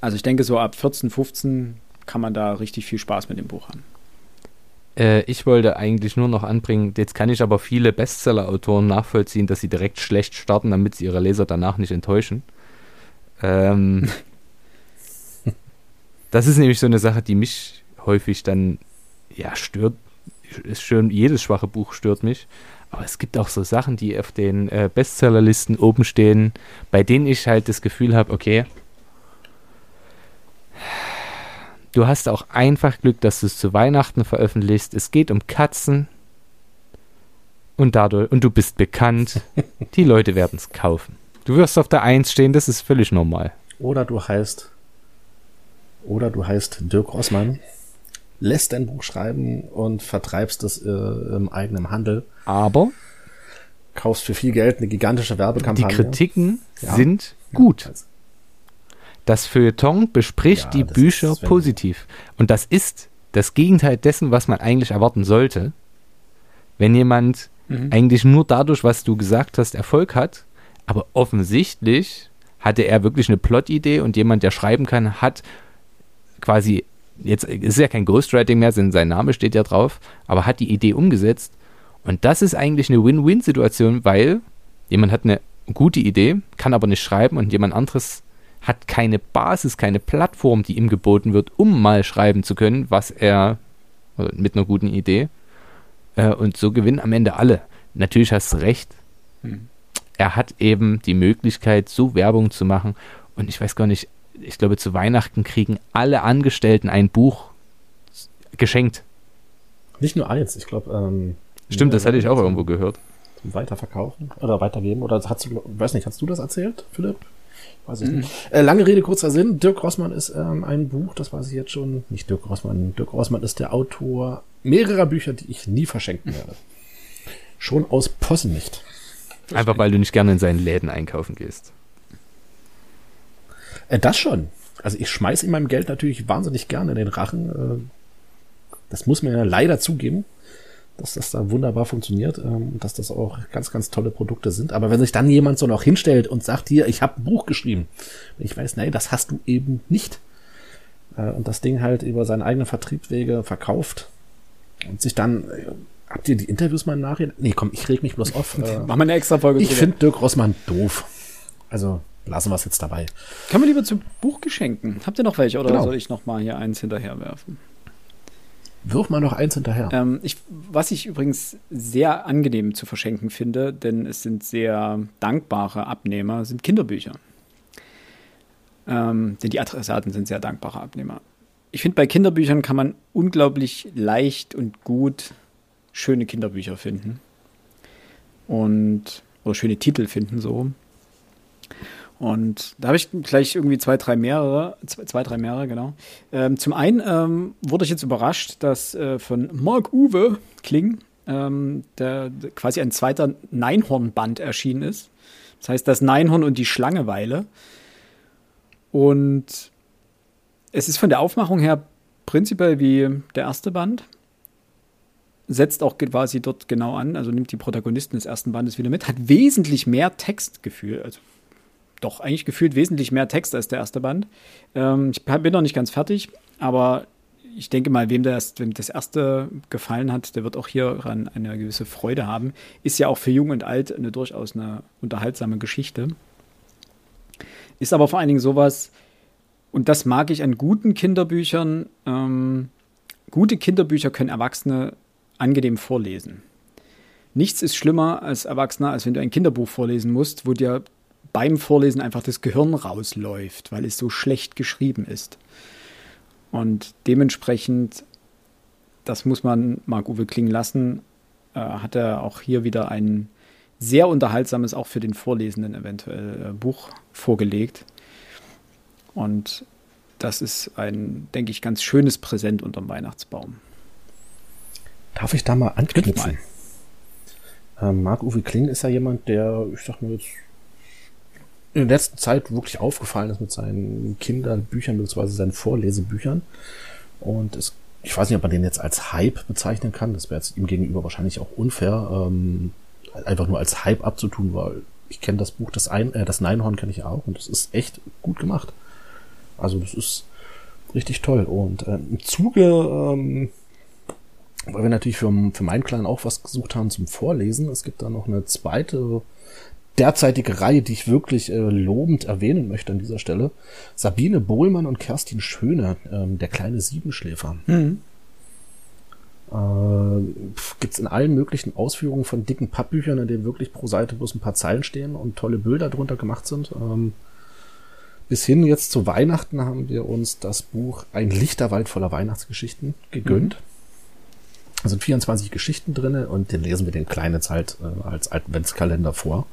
Also ich denke, so ab 14, 15 kann man da richtig viel Spaß mit dem Buch haben. Äh, ich wollte eigentlich nur noch anbringen, jetzt kann ich aber viele Bestseller-Autoren nachvollziehen, dass sie direkt schlecht starten, damit sie ihre Leser danach nicht enttäuschen. Ähm, (laughs) das ist nämlich so eine Sache, die mich häufig dann, ja, stört. Ist schön, jedes schwache Buch stört mich. Aber es gibt auch so Sachen, die auf den äh, Bestsellerlisten oben stehen, bei denen ich halt das Gefühl habe, okay, du hast auch einfach Glück, dass du es zu Weihnachten veröffentlichst. Es geht um Katzen und dadurch, und du bist bekannt. (laughs) Die Leute werden es kaufen. Du wirst auf der Eins stehen, das ist völlig normal. Oder du heißt, oder du heißt Dirk Rossmann lässt dein Buch schreiben und vertreibst es äh, im eigenen Handel. Aber kaufst für viel Geld eine gigantische Werbekampagne. Die Kritiken ja. sind gut. Ja, das Feuilleton bespricht ja, die Bücher positiv. Und das ist das Gegenteil dessen, was man eigentlich erwarten sollte. Wenn jemand mhm. eigentlich nur dadurch, was du gesagt hast, Erfolg hat, aber offensichtlich hatte er wirklich eine Plot-Idee und jemand, der schreiben kann, hat quasi jetzt ist ja kein Ghostwriting mehr, sein Name steht ja drauf, aber hat die Idee umgesetzt. Und das ist eigentlich eine Win-Win-Situation, weil jemand hat eine gute Idee, kann aber nicht schreiben und jemand anderes hat keine Basis, keine Plattform, die ihm geboten wird, um mal schreiben zu können, was er mit einer guten Idee. Äh, und so gewinnen am Ende alle. Natürlich hast du recht. Hm. Er hat eben die Möglichkeit, so Werbung zu machen. Und ich weiß gar nicht, ich glaube, zu Weihnachten kriegen alle Angestellten ein Buch geschenkt. Nicht nur eins, ich glaube. Ähm, Stimmt, das hatte ich auch irgendwo gehört. Weiterverkaufen oder weitergeben. Oder hast du, weiß nicht, hast du das erzählt, Philipp? Weiß ich mhm. nicht. Äh, lange Rede, kurzer Sinn. Dirk Rossmann ist ähm, ein Buch, das weiß ich jetzt schon. Nicht Dirk Rossmann. Dirk Rossmann ist der Autor mehrerer Bücher, die ich nie verschenken werde. Schon aus Possen nicht. Einfach weil du nicht gerne in seinen Läden einkaufen gehst. Äh, das schon. Also ich schmeiß ihm meinem Geld natürlich wahnsinnig gerne in den Rachen. Äh, das muss man ja leider zugeben, dass das da wunderbar funktioniert ähm, dass das auch ganz, ganz tolle Produkte sind. Aber wenn sich dann jemand so noch hinstellt und sagt, hier, ich habe ein Buch geschrieben, ich weiß, nee, das hast du eben nicht. Äh, und das Ding halt über seine eigenen Vertriebswege verkauft und sich dann Habt ihr die Interviews mal nachher? Nee, komm, ich reg mich bloß auf. (laughs) Äh, Machen wir eine extra Folge. Ich finde Dirk Rossmann doof. Also lassen wir es jetzt dabei. Können wir lieber zu Buchgeschenken? Habt ihr noch welche oder genau. soll ich noch mal hier eins hinterher werfen? Wirf mal noch eins hinterher. Ähm, ich, was ich übrigens sehr angenehm zu verschenken finde, denn es sind sehr dankbare Abnehmer, sind Kinderbücher. Ähm, denn die Adressaten sind sehr dankbare Abnehmer. Ich finde, bei Kinderbüchern kann man unglaublich leicht und gut schöne Kinderbücher finden. Und oder schöne Titel finden, so. Und da habe ich gleich irgendwie zwei, drei mehrere, zwei, drei mehrere, genau. Ähm, zum einen ähm, wurde ich jetzt überrascht, dass äh, von Mark Uwe Kling ähm, der, der, quasi ein zweiter Neinhorn-Band erschienen ist. Das heißt, das Neinhorn und die Schlangeweile. Und es ist von der Aufmachung her prinzipiell wie der erste Band. Setzt auch quasi dort genau an, also nimmt die Protagonisten des ersten Bandes wieder mit, hat wesentlich mehr Textgefühl, also doch eigentlich gefühlt wesentlich mehr Text als der erste Band. Ähm, ich bin noch nicht ganz fertig, aber ich denke mal, wem das, wem das erste gefallen hat, der wird auch hieran eine gewisse Freude haben. Ist ja auch für Jung und Alt eine durchaus eine unterhaltsame Geschichte. Ist aber vor allen Dingen sowas, und das mag ich an guten Kinderbüchern. Ähm, gute Kinderbücher können Erwachsene angenehm vorlesen. Nichts ist schlimmer als Erwachsener, als wenn du ein Kinderbuch vorlesen musst, wo dir beim Vorlesen einfach das Gehirn rausläuft, weil es so schlecht geschrieben ist. Und dementsprechend, das muss man Marc-Uwe klingen lassen, äh, hat er auch hier wieder ein sehr unterhaltsames, auch für den Vorlesenden eventuell, äh, Buch vorgelegt. Und das ist ein, denke ich, ganz schönes Präsent unterm Weihnachtsbaum. Darf ich da mal anknüpfen? Ähm, Marc-Uwe Kling ist ja jemand, der, ich sag mal jetzt, in der letzten Zeit wirklich aufgefallen ist mit seinen Kinderbüchern bzw. seinen Vorlesebüchern. Und es, ich weiß nicht, ob man den jetzt als Hype bezeichnen kann. Das wäre jetzt ihm gegenüber wahrscheinlich auch unfair, ähm, einfach nur als Hype abzutun, weil ich kenne das Buch, das, Ein äh, das Neinhorn kenne ich auch und das ist echt gut gemacht. Also das ist richtig toll. Und äh, im Zuge, ähm, weil wir natürlich für, für meinen Kleinen auch was gesucht haben zum Vorlesen, es gibt da noch eine zweite derzeitige Reihe, die ich wirklich äh, lobend erwähnen möchte an dieser Stelle. Sabine Bohlmann und Kerstin Schöne, ähm, der kleine Siebenschläfer. Mhm. Äh, Gibt in allen möglichen Ausführungen von dicken Pappbüchern, in denen wirklich pro Seite bloß ein paar Zeilen stehen und tolle Bilder drunter gemacht sind. Ähm, bis hin jetzt zu Weihnachten haben wir uns das Buch Ein Lichterwald voller Weihnachtsgeschichten gegönnt. Mhm. Da sind 24 Geschichten drinne und den lesen wir den kleinen Zeit äh, als Adventskalender vor.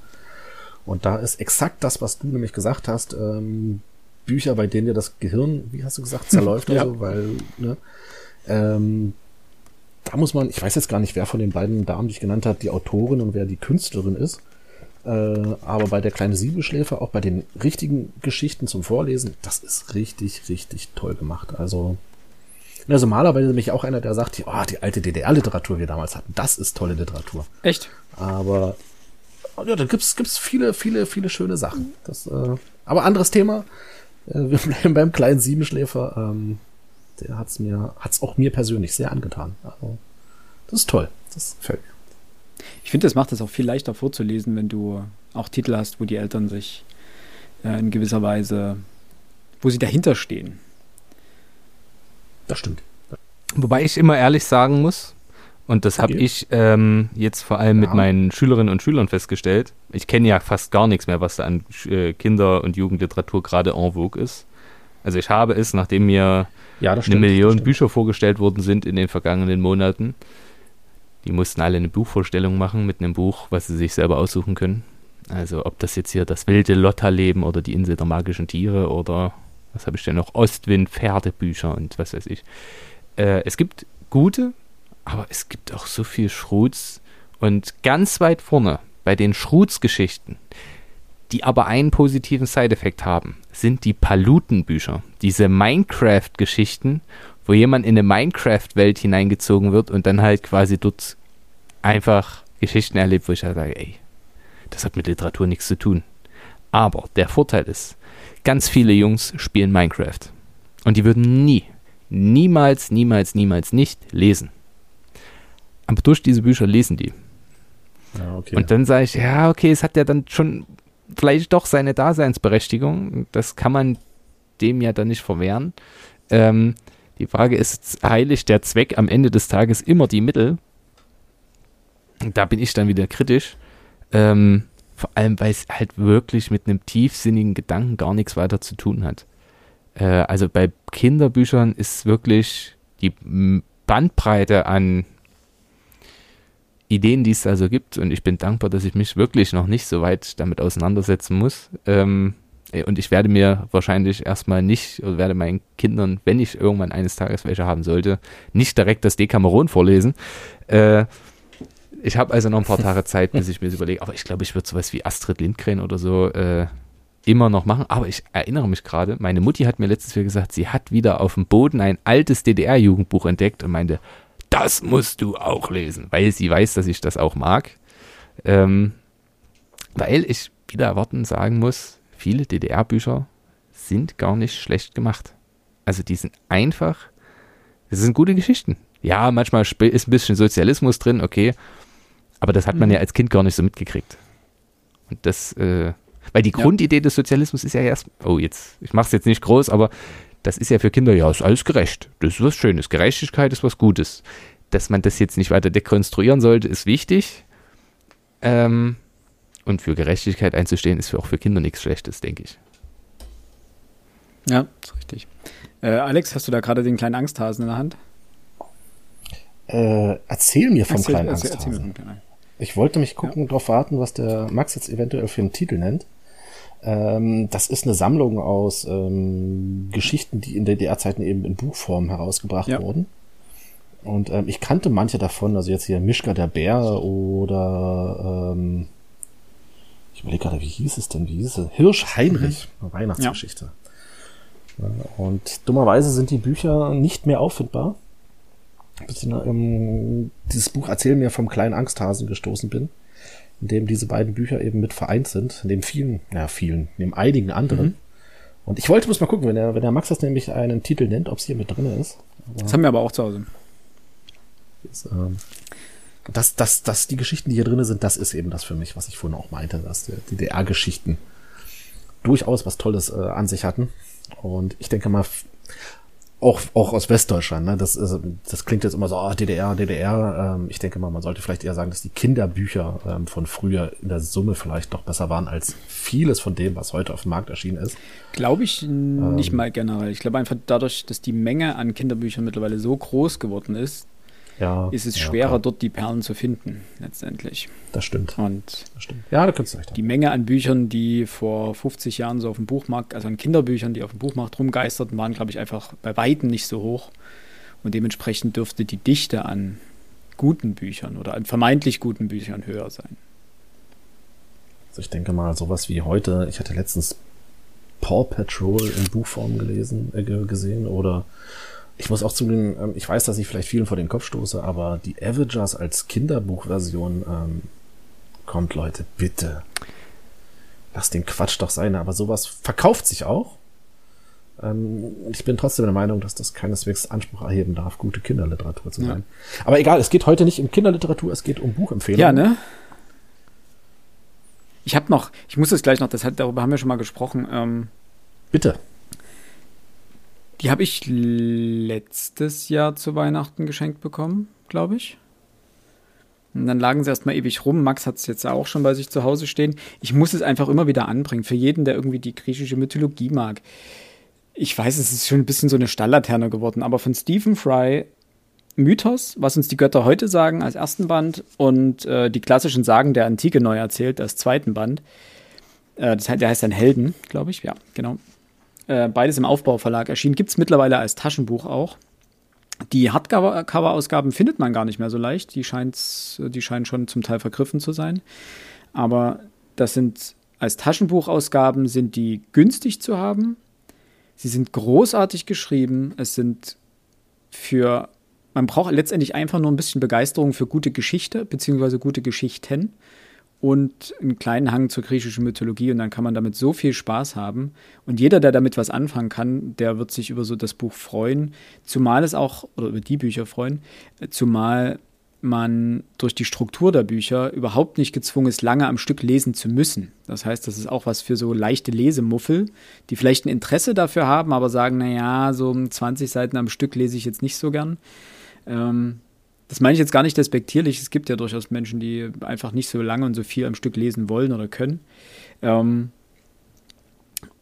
Und da ist exakt das, was du nämlich gesagt hast, ähm, Bücher, bei denen dir das Gehirn, wie hast du gesagt, (laughs) zerläuft ja. so, weil, ne, ähm, da muss man, ich weiß jetzt gar nicht, wer von den beiden Damen, die ich genannt habe, die Autorin und wer die Künstlerin ist. Äh, aber bei der kleine Siebenschläfer, auch bei den richtigen Geschichten zum Vorlesen, das ist richtig, richtig toll gemacht. Also, also normalerweise nämlich auch einer, der sagt, oh, die alte DDR-Literatur, die wir damals hatten, das ist tolle Literatur. Echt? Aber ja, da gibt's gibt's viele, viele, viele schöne Sachen. Das, äh, aber anderes Thema. Äh, wir (laughs) bleiben beim kleinen Siebenschläfer. Ähm, der hat's mir, hat's auch mir persönlich sehr angetan. Also, das ist toll. Das gefällt mir. Ich finde, das macht es auch viel leichter vorzulesen, wenn du auch Titel hast, wo die Eltern sich äh, in gewisser Weise, wo sie dahinter stehen. Das stimmt. Wobei ich immer ehrlich sagen muss, und das habe ich ähm, jetzt vor allem ja. mit meinen Schülerinnen und Schülern festgestellt. Ich kenne ja fast gar nichts mehr, was da an äh, Kinder- und Jugendliteratur gerade en vogue ist. Also ich habe es, nachdem mir ja, eine stimmt, Million Bücher vorgestellt worden sind in den vergangenen Monaten, die mussten alle eine Buchvorstellung machen mit einem Buch, was sie sich selber aussuchen können. Also ob das jetzt hier das wilde Lotterleben oder die Insel der magischen Tiere oder was habe ich denn noch? Ostwind, Pferdebücher und was weiß ich. Äh, es gibt gute aber es gibt auch so viel Schruts. Und ganz weit vorne bei den Schruts-Geschichten, die aber einen positiven Side-Effekt haben, sind die Paluten-Bücher. Diese Minecraft-Geschichten, wo jemand in eine Minecraft-Welt hineingezogen wird und dann halt quasi dort einfach Geschichten erlebt, wo ich halt sage, ey, das hat mit Literatur nichts zu tun. Aber der Vorteil ist, ganz viele Jungs spielen Minecraft. Und die würden nie, niemals, niemals, niemals nicht lesen. Aber durch diese Bücher lesen die. Ja, okay. Und dann sage ich, ja, okay, es hat ja dann schon vielleicht doch seine Daseinsberechtigung. Das kann man dem ja dann nicht verwehren. Ähm, die Frage ist, heiligt der Zweck am Ende des Tages immer die Mittel? Da bin ich dann wieder kritisch. Ähm, vor allem, weil es halt wirklich mit einem tiefsinnigen Gedanken gar nichts weiter zu tun hat. Äh, also bei Kinderbüchern ist wirklich die Bandbreite an Ideen, die es da so gibt. Und ich bin dankbar, dass ich mich wirklich noch nicht so weit damit auseinandersetzen muss. Ähm, und ich werde mir wahrscheinlich erstmal nicht, oder werde meinen Kindern, wenn ich irgendwann eines Tages welche haben sollte, nicht direkt das Decameron vorlesen. Äh, ich habe also noch ein paar Tage Zeit, bis ich mir das überlege. Aber ich glaube, ich würde sowas wie Astrid Lindgren oder so äh, immer noch machen. Aber ich erinnere mich gerade, meine Mutti hat mir letztes Jahr gesagt, sie hat wieder auf dem Boden ein altes DDR-Jugendbuch entdeckt und meinte, das musst du auch lesen, weil sie weiß, dass ich das auch mag. Ähm, weil ich wieder erwarten sagen muss, viele DDR-Bücher sind gar nicht schlecht gemacht. Also die sind einfach, das sind gute Geschichten. Ja, manchmal ist ein bisschen Sozialismus drin, okay, aber das hat man mhm. ja als Kind gar nicht so mitgekriegt. Und das, äh, weil die ja. Grundidee des Sozialismus ist ja erst, oh jetzt, ich mache es jetzt nicht groß, aber das ist ja für Kinder, ja, ist alles gerecht. Das ist was Schönes. Gerechtigkeit ist was Gutes. Dass man das jetzt nicht weiter dekonstruieren sollte, ist wichtig. Ähm, und für Gerechtigkeit einzustehen, ist auch für Kinder nichts Schlechtes, denke ich. Ja, ist richtig. Äh, Alex, hast du da gerade den kleinen Angsthasen in der Hand? Äh, erzähl mir vom erzähl, kleinen erzähl, Angsthasen. Erzähl ich wollte mich gucken, ja. darauf warten, was der Max jetzt eventuell für einen Titel nennt. Ähm, das ist eine Sammlung aus ähm, Geschichten, die in DDR-Zeiten eben in Buchform herausgebracht ja. wurden. Und ähm, ich kannte manche davon, also jetzt hier Mischka der Bär oder ähm, ich überlege gerade, wie hieß es denn? Wie hieß es? Hirsch Heinrich, mhm. Weihnachtsgeschichte. Ja. Und dummerweise sind die Bücher nicht mehr auffindbar. Bis ich ähm, dieses Buch Erzähl mir vom kleinen Angsthasen gestoßen bin in dem diese beiden Bücher eben mit vereint sind, neben vielen, ja vielen, neben einigen anderen. Mhm. Und ich wollte bloß mal gucken, wenn der, wenn der Max das nämlich einen Titel nennt, ob es hier mit drin ist. Aber das haben wir aber auch zu Hause. Ist, ähm, das, das, das, die Geschichten, die hier drin sind, das ist eben das für mich, was ich vorhin auch meinte, dass die DDR-Geschichten durchaus was Tolles äh, an sich hatten. Und ich denke mal, auch, auch aus Westdeutschland. Ne? Das, ist, das klingt jetzt immer so, oh, DDR, DDR. Ähm, ich denke mal, man sollte vielleicht eher sagen, dass die Kinderbücher ähm, von früher in der Summe vielleicht doch besser waren als vieles von dem, was heute auf dem Markt erschienen ist. Glaube ich nicht ähm, mal generell. Ich glaube einfach dadurch, dass die Menge an Kinderbüchern mittlerweile so groß geworden ist, ja, ist es ja, schwerer, klar. dort die Perlen zu finden, letztendlich. Das stimmt. Und das stimmt. Ja, da könntest du recht Die Menge an Büchern, die vor 50 Jahren so auf dem Buchmarkt, also an Kinderbüchern, die auf dem Buchmarkt rumgeisterten, waren, glaube ich, einfach bei Weitem nicht so hoch. Und dementsprechend dürfte die Dichte an guten Büchern oder an vermeintlich guten Büchern höher sein. Also ich denke mal, sowas wie heute, ich hatte letztens Paw Patrol in Buchform gelesen, äh, gesehen oder ich muss auch zugeben, ähm, ich weiß, dass ich vielleicht vielen vor den Kopf stoße, aber die Avengers als Kinderbuchversion ähm, kommt, Leute, bitte. Lass den Quatsch doch sein, aber sowas verkauft sich auch. Ähm, ich bin trotzdem der Meinung, dass das keineswegs Anspruch erheben darf, gute Kinderliteratur zu sein. Ja. Aber egal, es geht heute nicht um Kinderliteratur, es geht um Buchempfehlungen. Ja, ne? Ich habe noch, ich muss es gleich noch, das hat, darüber haben wir schon mal gesprochen. Ähm, Bitte. Die habe ich letztes Jahr zu Weihnachten geschenkt bekommen, glaube ich. Und dann lagen sie erstmal ewig rum. Max hat es jetzt auch schon bei sich zu Hause stehen. Ich muss es einfach immer wieder anbringen. Für jeden, der irgendwie die griechische Mythologie mag. Ich weiß, es ist schon ein bisschen so eine Stalllaterne geworden, aber von Stephen Fry Mythos, was uns die Götter heute sagen, als ersten Band und äh, die klassischen Sagen der Antike neu erzählt als zweiten Band. Äh, das der heißt dann Helden, glaube ich. Ja, genau. Äh, beides im Aufbauverlag erschienen. Gibt es mittlerweile als Taschenbuch auch. Die Hardcover-Ausgaben findet man gar nicht mehr so leicht. Die, die scheinen schon zum Teil vergriffen zu sein. Aber das sind als Taschenbuchausgaben sind die günstig zu haben. Sie sind großartig geschrieben. Es sind für man braucht letztendlich einfach nur ein bisschen Begeisterung für gute Geschichte beziehungsweise gute Geschichten und einen kleinen Hang zur griechischen Mythologie und dann kann man damit so viel Spaß haben. Und jeder, der damit was anfangen kann, der wird sich über so das Buch freuen, zumal es auch, oder über die Bücher freuen, zumal man durch die Struktur der Bücher überhaupt nicht gezwungen ist, lange am Stück lesen zu müssen. Das heißt, das ist auch was für so leichte Lesemuffel, die vielleicht ein Interesse dafür haben, aber sagen, naja, so 20 Seiten am Stück lese ich jetzt nicht so gern. Ähm, das meine ich jetzt gar nicht despektierlich. Es gibt ja durchaus Menschen, die einfach nicht so lange und so viel am Stück lesen wollen oder können. Ähm,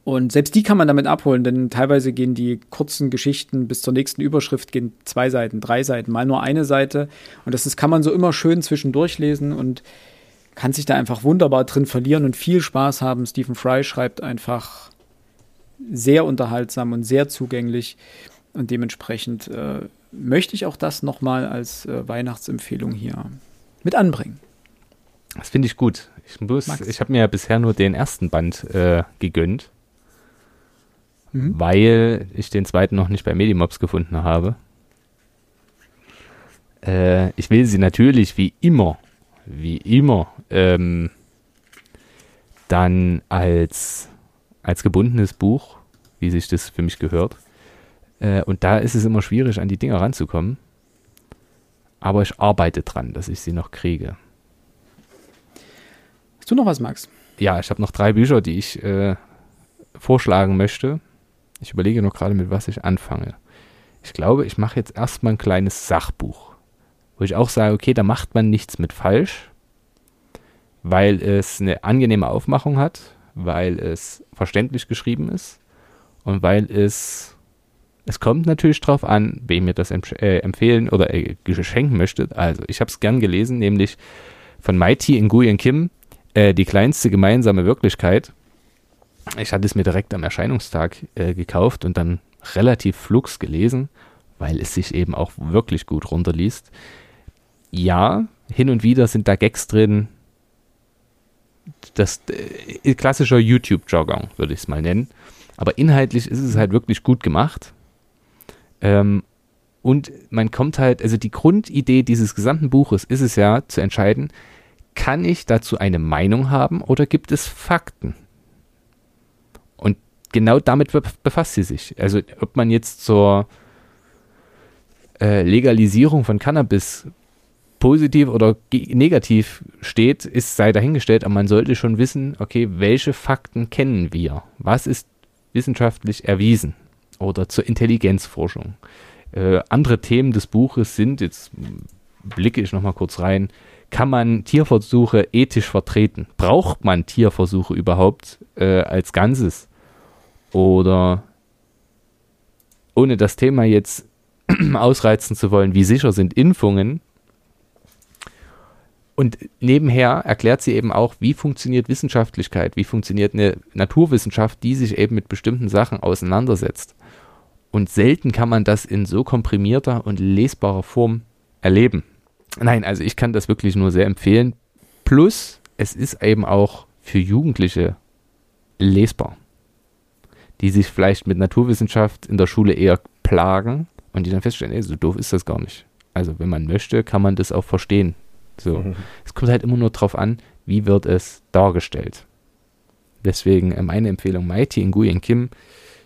Und selbst die kann man damit abholen, denn teilweise gehen die kurzen Geschichten bis zur nächsten Überschrift gehen zwei Seiten, drei Seiten, mal nur eine Seite. Und das ist, kann man so immer schön zwischendurch lesen und kann sich da einfach wunderbar drin verlieren und viel Spaß haben. Stephen Fry schreibt einfach sehr unterhaltsam und sehr zugänglich. Und dementsprechend äh, möchte ich auch das nochmal als äh, Weihnachtsempfehlung hier mit anbringen. Das finde ich gut. Ich ich habe mir ja bisher nur den ersten Band äh, gegönnt mhm. weil ich den zweiten noch nicht bei Medimobs gefunden habe. Äh, ich will sie natürlich wie immer, wie immer, ähm, dann als, als gebundenes Buch, wie sich das für mich gehört. Äh, und da ist es immer schwierig, an die Dinger ranzukommen. Aber ich arbeite dran, dass ich sie noch kriege. Hast du noch was, Max? Ja, ich habe noch drei Bücher, die ich äh, vorschlagen möchte. Ich überlege noch gerade, mit was ich anfange. Ich glaube, ich mache jetzt erstmal ein kleines Sachbuch, wo ich auch sage, okay, da macht man nichts mit falsch, weil es eine angenehme Aufmachung hat, weil es verständlich geschrieben ist und weil es es kommt natürlich drauf an, wem mir das äh, empfehlen oder äh, geschenken möchte. Also, ich habe es gern gelesen, nämlich von Mighty Nguyen Kim, äh, die kleinste gemeinsame Wirklichkeit. Ich hatte es mir direkt am Erscheinungstag äh, gekauft und dann relativ flugs gelesen, weil es sich eben auch wirklich gut runterliest. Ja, hin und wieder sind da Gags drin. Das äh, klassischer YouTube-Jargon, würde ich es mal nennen. Aber inhaltlich ist es halt wirklich gut gemacht. Ähm, und man kommt halt, also die Grundidee dieses gesamten Buches ist es ja zu entscheiden, kann ich dazu eine Meinung haben oder gibt es Fakten? genau damit befasst sie sich. Also ob man jetzt zur äh, Legalisierung von Cannabis positiv oder negativ steht, ist sei dahingestellt, aber man sollte schon wissen, okay, welche Fakten kennen wir? Was ist wissenschaftlich erwiesen? Oder zur Intelligenzforschung. Äh, andere Themen des Buches sind, jetzt blicke ich nochmal kurz rein, kann man Tierversuche ethisch vertreten? Braucht man Tierversuche überhaupt äh, als Ganzes? Oder ohne das Thema jetzt (clears throat) ausreizen zu wollen, wie sicher sind Impfungen? Und nebenher erklärt sie eben auch, wie funktioniert Wissenschaftlichkeit, wie funktioniert eine Naturwissenschaft, die sich eben mit bestimmten Sachen auseinandersetzt. Und selten kann man das in so komprimierter und lesbarer Form erleben. Nein, also ich kann das wirklich nur sehr empfehlen. Plus, es ist eben auch für Jugendliche lesbar die sich vielleicht mit Naturwissenschaft in der Schule eher plagen und die dann feststellen, ey, so doof ist das gar nicht. Also wenn man möchte, kann man das auch verstehen. So. Mhm. Es kommt halt immer nur darauf an, wie wird es dargestellt. Deswegen äh, meine Empfehlung Mighty Nguyen Kim,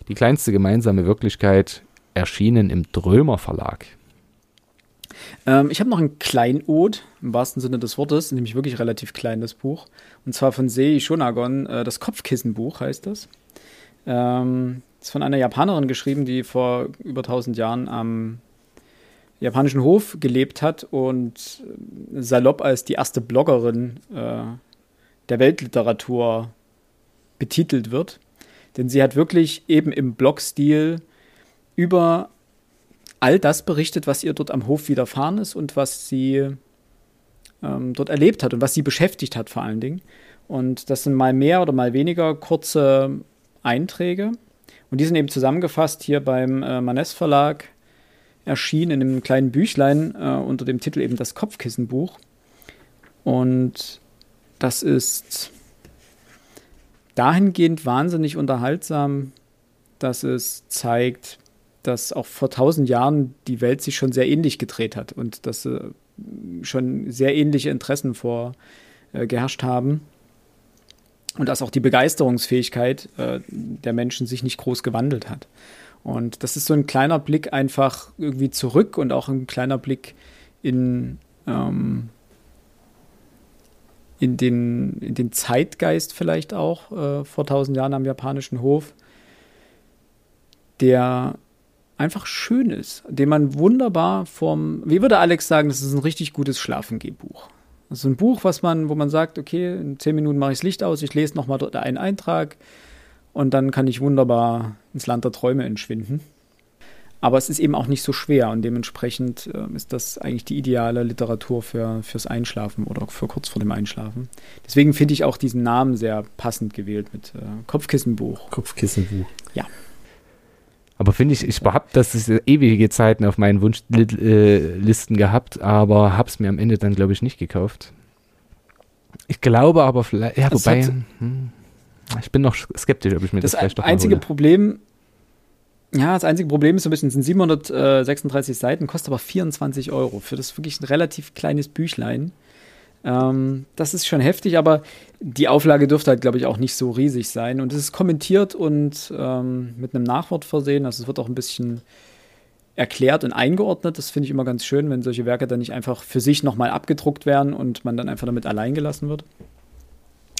die kleinste gemeinsame Wirklichkeit, erschienen im Drömer Verlag. Ähm, ich habe noch ein Kleinod, im wahrsten Sinne des Wortes, nämlich wirklich relativ klein, das Buch. Und zwar von Sei Shonagon, äh, das Kopfkissenbuch heißt das. Ähm, ist von einer Japanerin geschrieben, die vor über 1000 Jahren am japanischen Hof gelebt hat und salopp als die erste Bloggerin äh, der Weltliteratur betitelt wird. Denn sie hat wirklich eben im Blogstil über all das berichtet, was ihr dort am Hof widerfahren ist und was sie ähm, dort erlebt hat und was sie beschäftigt hat vor allen Dingen. Und das sind mal mehr oder mal weniger kurze Einträge. Und die sind eben zusammengefasst hier beim äh, Manes Verlag erschienen in einem kleinen Büchlein äh, unter dem Titel eben das Kopfkissenbuch. Und das ist dahingehend wahnsinnig unterhaltsam, dass es zeigt, dass auch vor tausend Jahren die Welt sich schon sehr ähnlich gedreht hat und dass äh, schon sehr ähnliche Interessen vorgeherrscht äh, haben und dass auch die Begeisterungsfähigkeit äh, der Menschen sich nicht groß gewandelt hat. Und das ist so ein kleiner Blick einfach irgendwie zurück und auch ein kleiner Blick in, ähm, in, den, in den Zeitgeist vielleicht auch äh, vor tausend Jahren am japanischen Hof, der einfach schön ist, den man wunderbar vom, wie würde Alex sagen, das ist ein richtig gutes Schlafengehbuch. Das ist ein Buch, was man, wo man sagt, okay, in zehn Minuten mache ich das Licht aus, ich lese nochmal dort einen Eintrag und dann kann ich wunderbar ins Land der Träume entschwinden. Aber es ist eben auch nicht so schwer und dementsprechend äh, ist das eigentlich die ideale Literatur für, fürs Einschlafen oder für kurz vor dem Einschlafen. Deswegen finde ich auch diesen Namen sehr passend gewählt mit äh, Kopfkissenbuch. Kopfkissenbuch. Ja. Aber finde ich, ich habe das ist ewige Zeiten auf meinen Wunschlisten gehabt, aber habe es mir am Ende dann, glaube ich, nicht gekauft. Ich glaube aber vielleicht, ja, wobei, hat- hm, ich bin noch skeptisch, ob ich mir das, Das vielleicht doch einzige. Problem, ja, das einzige Problem ist so ein bisschen, es sind 736 Seiten, kostet aber 24 Euro für das wirklich ein relativ kleines Büchlein. Ähm, das ist schon heftig, aber die Auflage dürfte halt, glaube ich, auch nicht so riesig sein. Und es ist kommentiert und ähm, mit einem Nachwort versehen. Also es wird auch ein bisschen erklärt und eingeordnet. Das finde ich immer ganz schön, wenn solche Werke dann nicht einfach für sich nochmal abgedruckt werden und man dann einfach damit allein gelassen wird.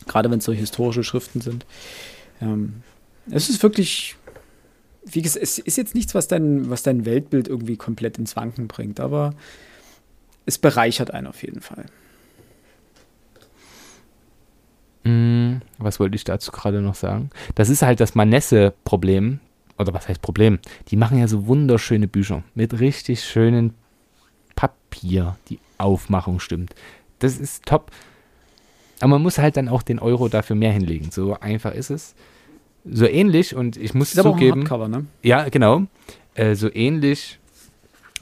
Gerade wenn es so historische Schriften sind. Ähm, es ist wirklich, wie gesagt, es ist jetzt nichts, was dein, was dein Weltbild irgendwie komplett ins Wanken bringt, aber es bereichert einen auf jeden Fall. Mm, was wollte ich dazu gerade noch sagen? Das ist halt das Manesse-Problem. Oder was heißt Problem? Die machen ja so wunderschöne Bücher mit richtig schönen Papier. Die Aufmachung stimmt. Das ist top. Aber man muss halt dann auch den Euro dafür mehr hinlegen. So einfach ist es. So ähnlich, und ich muss Ist aber auch ein zugeben, Hardcover, ne? ja, genau. Äh, so ähnlich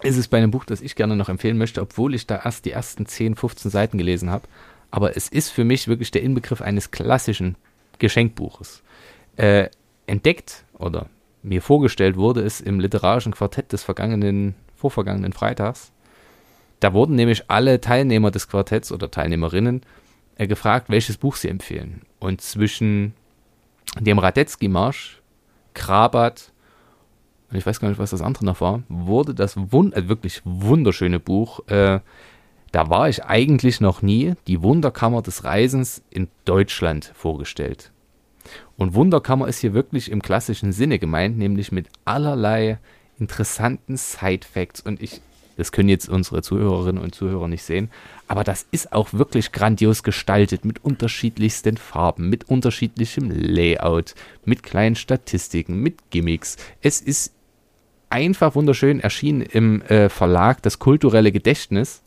ist es bei einem Buch, das ich gerne noch empfehlen möchte, obwohl ich da erst die ersten 10, 15 Seiten gelesen habe. Aber es ist für mich wirklich der Inbegriff eines klassischen Geschenkbuches. Äh, entdeckt oder mir vorgestellt wurde es im literarischen Quartett des vergangenen, vorvergangenen Freitags. Da wurden nämlich alle Teilnehmer des Quartetts oder Teilnehmerinnen äh, gefragt, welches Buch sie empfehlen. Und zwischen dem Radetzky-Marsch, Krabat und ich weiß gar nicht, was das andere noch war, wurde das wund äh, wirklich wunderschöne Buch, äh, da war ich eigentlich noch nie, die Wunderkammer des Reisens in Deutschland vorgestellt. Und Wunderkammer ist hier wirklich im klassischen Sinne gemeint, nämlich mit allerlei interessanten Side-Facts. Und ich, das können jetzt unsere Zuhörerinnen und Zuhörer nicht sehen, aber das ist auch wirklich grandios gestaltet mit unterschiedlichsten Farben, mit unterschiedlichem Layout, mit kleinen Statistiken, mit Gimmicks. Es ist einfach wunderschön erschienen im äh, Verlag Das kulturelle Gedächtnis